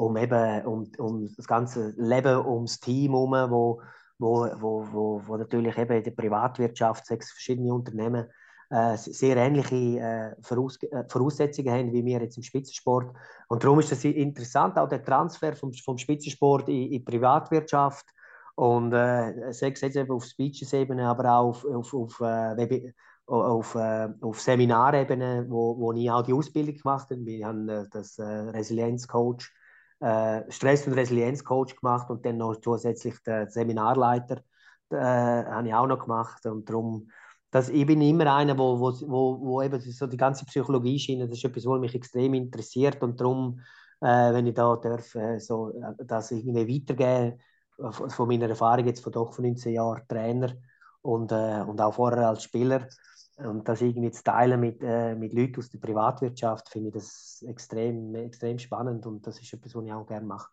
um, eben, um, um das ganze Leben, ums Team herum, wo wo, wo, wo, wo natürlich eben in der Privatwirtschaft sechs verschiedene Unternehmen äh, sehr ähnliche äh, Voraus äh, Voraussetzungen haben wie wir jetzt im Spitzensport. Und darum ist es interessant, auch der Transfer vom, vom Spitzensport in, in die Privatwirtschaft und äh, sechs jetzt eben auf Speeches-Ebene, aber auch auf, auf, auf, äh, auf, äh, auf Seminarebene, wo, wo ich auch die Ausbildung gemacht habe. Wir haben äh, das äh, Resilienzcoach Stress- und Resilienzcoach gemacht und dann noch zusätzlich den Seminarleiter äh, habe ich auch noch gemacht. Und darum dass ich bin immer einer, wo, wo, wo, wo eben so die ganze Psychologie schiene, das ist etwas, was mich extrem interessiert. Und darum, äh, wenn ich da darf, äh, so, das irgendwie weitergeben von, von meiner Erfahrung jetzt von doch von 19 Jahren Trainer und, äh, und auch vorher als Spieler, und das irgendwie zu teilen mit, äh, mit Leuten aus der Privatwirtschaft, finde ich das extrem, extrem spannend und das ist etwas, was ich auch gerne mache.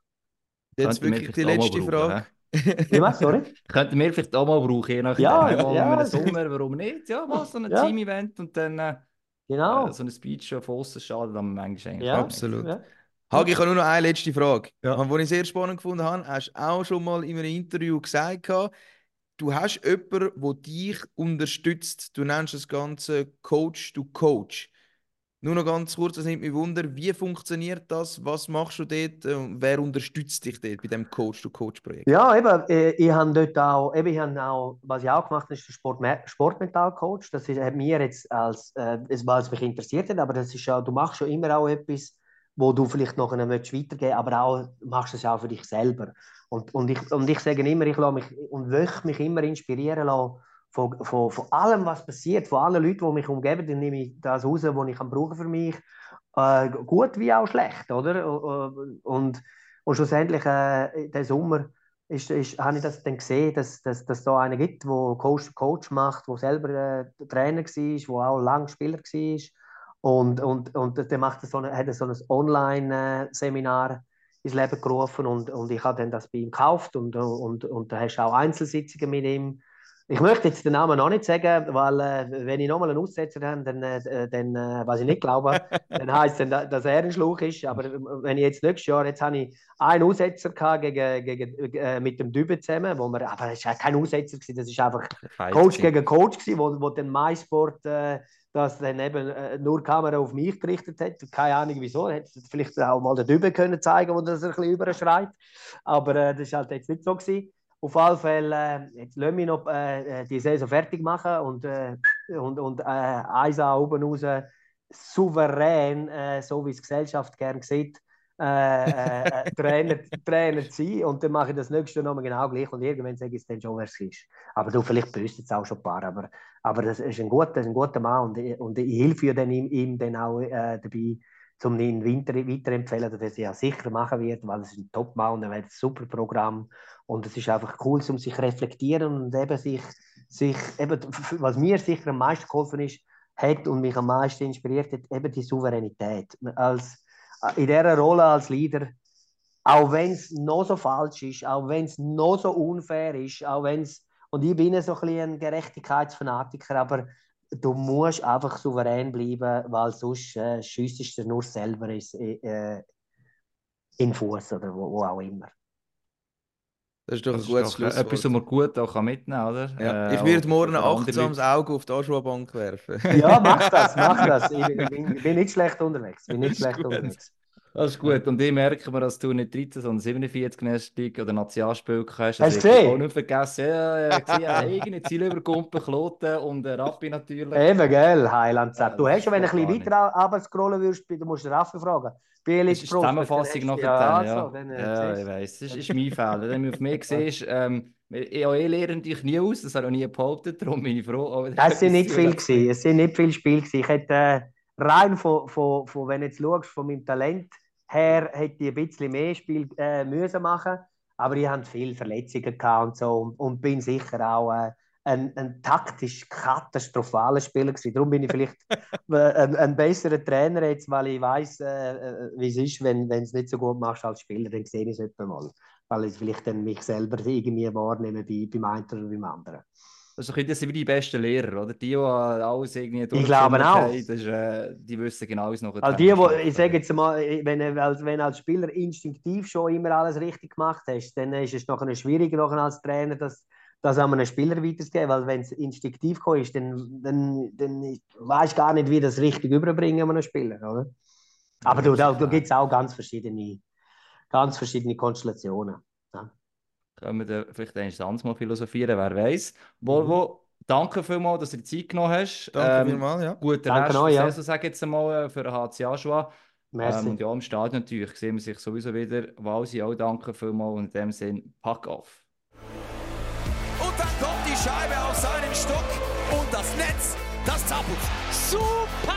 Jetzt wirklich die letzte Frage. Wie machst sorry? Könnten wir vielleicht auch mal brauchen, je nachdem. Ja, Einmal ja. in einem Sommer, warum nicht? Ja, mal so ein Ja. Team-Event und dann äh, Genau. äh, so ein Speech schon von außen schadet dann manchmal eigentlich ja, absolut. Ja. Hagi, ich habe nur noch eine letzte Frage. Ja. Und die ich sehr spannend gefunden habe, hast du auch schon mal in einem Interview gesagt, gehabt, du hast jemanden, der dich unterstützt. Du nennst das Ganze Coach to Coach. Nur noch ganz kurz, das nimmt mich Wunder, wie funktioniert das? Was machst du dort? und Wer unterstützt dich dort bei dem Coach to Coach Projekt? Ja, eben, äh, ich habe dort auch, eben, ich habe auch, was ich auch gemacht habe, ist der Sport Sportmentalcoach. Das ist, hat mir jetzt als, äh, es war es mich interessiert hat, aber das ist ja, du machst schon immer auch etwas, wo du vielleicht noch einen weitergeben willst, aber auch machst es auch für dich selber. Und, und, ich, und ich sage immer, ich lasse mich und möchte mich immer inspirieren lassen von, von, von allem, was passiert, von allen Leuten, die mich umgeben, dann nehme ich das raus, was ich kann brauchen für mich, äh, gut wie auch schlecht, oder? Und, und schlussendlich, äh, den Sommer, ist, ist, habe ich das dann gesehen, dass, dass, dass da einen gibt, der Coach Coach macht, der selber äh, Trainer war, der auch lange Spieler war. Und, und, und der macht so eine, hat so ein Online-Seminar ins Leben gerufen und, und ich habe dann das bei ihm gekauft und, und, und da hast du auch Einzelsitzungen mit ihm. Ich möchte jetzt den Namen noch nicht sagen, weil äh, wenn ich nochmal einen Aussetzer habe, dann, äh, dann äh, was ich nicht glaube, dann heisst es, dass er ein Schluch ist. Aber äh, wenn ich jetzt nächstes Jahr, jetzt habe ich einen Aussetzer gehabt gegen, gegen, äh, mit dem Dübe zusammen, wo wir, aber es war kein Aussetzer, gewesen, das ist einfach Coach gegen Coach gewesen, wo, wo dann MySport äh, das dann eben äh, nur die Kamera auf mich gerichtet hat. Keine Ahnung wieso. Hätte vielleicht auch mal den Dübe können zeigen, wo das ein bisschen überschreit. Aber äh, das war halt jetzt nicht so gewesen. Auf alle Fälle, äh, jetzt lassen wir noch äh, die Saison fertig machen und, äh, und, und äh, eins an oben raus souverän, äh, so wie es die Gesellschaft gerne sieht, äh, äh, Trainer, Trainer zu sein. Und dann mache ich das nächste nochmal genau gleich und irgendwann sage ich es dann schon, wer es ist. Aber du, vielleicht böst jetzt auch schon ein paar, aber, aber das ist ein guter, ein guter Mann und, und ich helfe dann ihm, ihm dann auch äh, dabei, um ihn weiter, weiterempfehlen, dass er es ja sicher machen wird, weil es ein Top-Mann und er hat ein super Programm und es ist einfach cool, um sich zu reflektieren und eben sich, sich eben, was mir sicher am meisten geholfen ist, hat und mich am meisten inspiriert hat, eben die Souveränität. Als, in dieser Rolle als Leader, auch wenn es noch so falsch ist, auch wenn es noch so unfair ist, auch wenn es, und ich bin so ein bisschen ein Gerechtigkeitsfanatiker, aber du musst einfach souverän bleiben, weil sonst äh, schiessest du nur selber ins, äh, in Fuß oder wo, wo auch immer. Das ist doch ein Das ist gutes doch, äh, etwas, was Schlusswort. man gut auch kann mitnehmen kann, oder? Ja. Äh, Ich werde auch morgen ein achtsames. Auge auf die Aschua-Bank werfen. Ja, mach das, mach das. Ich bin, bin, bin nicht schlecht unterwegs. Bin nicht schlecht unterwegs. Das ist gut. Und ich merke mir, dass du nicht 13, sondern 47 National League oder Nationalspiel hast. Hast du ich gesehen? auch nicht vergessen. Ja, ja, gesehen. Ja, eigene Ziele über Gumpen, Kloten und äh, Rappi natürlich. Eben, gell, Heiland Ja. Du hast ja, wenn du ein bisschen weiter runter scrollen würdest, du musst den Raffi fragen. Das ist die Zusammenfassung nachher. Ja, also, ja. dann, äh, ja, ich du. weiss. Das ist, mein Fehler. Wenn du auf mich siehst, ähm, ich habe lernen dich nie aus, das habe ich auch nie behauptet, darum bin ich froh. Es sind nicht viel gewesen. Es sind nicht viele Spiele gewesen. Ich hätte äh, rein von, von, von, wenn du jetzt schaust, von meinem Talent her hätte ich ein bisschen mehr Spiel äh, müssen machen aber ich hatte viele Verletzungen und so und, und bin sicher auch äh, ein, ein taktisch katastrophaler Spieler gewesen. Darum bin ich vielleicht ein, ein, besserer Trainer jetzt, weil ich weiß, äh, äh, wie es ist, wenn, wenn es nicht so gut machst als Spieler, dann sehe ich es etwa mal. Weil ich vielleicht dann mich selber irgendwie wahrnehme bei, beim einen oder beim anderen. Also das sind wie die besten Lehrer, oder? Die, die alles irgendwie Ich glaube auch. Das ist, äh, die wissen genau, es noch also die, wo, Ich sage jetzt mal, wenn du als, wenn als Spieler instinktiv schon immer alles richtig gemacht hast, dann ist es nachher schwierig nachher als Trainer, das, das an einen Spieler weiterzugeben, weil wenn es instinktiv ist, dann, dann, dann weißt du gar nicht, wie das richtig überbringen an einen Spieler, oder? Aber ja, du, da, da gibt es auch ganz verschiedene, ganz verschiedene Konstellationen. Können wir vielleicht eines mal philosophieren, wer weiß. Volvo, mhm. danke vielmals, dass du dir Zeit genommen hast. Danke ähm, vielmals, ja. Guter danke Rest noch, ja. Saison, sage jetzt einmal, äh, für den HC Aschua. Ähm, und ja, im Stadion natürlich sehen wir sich sowieso wieder. Walsi auch danke vielmals und in dem Sinn, pack auf. Und dann kommt die Scheibe auf seinen Stock und das Netz, das zappelt. Super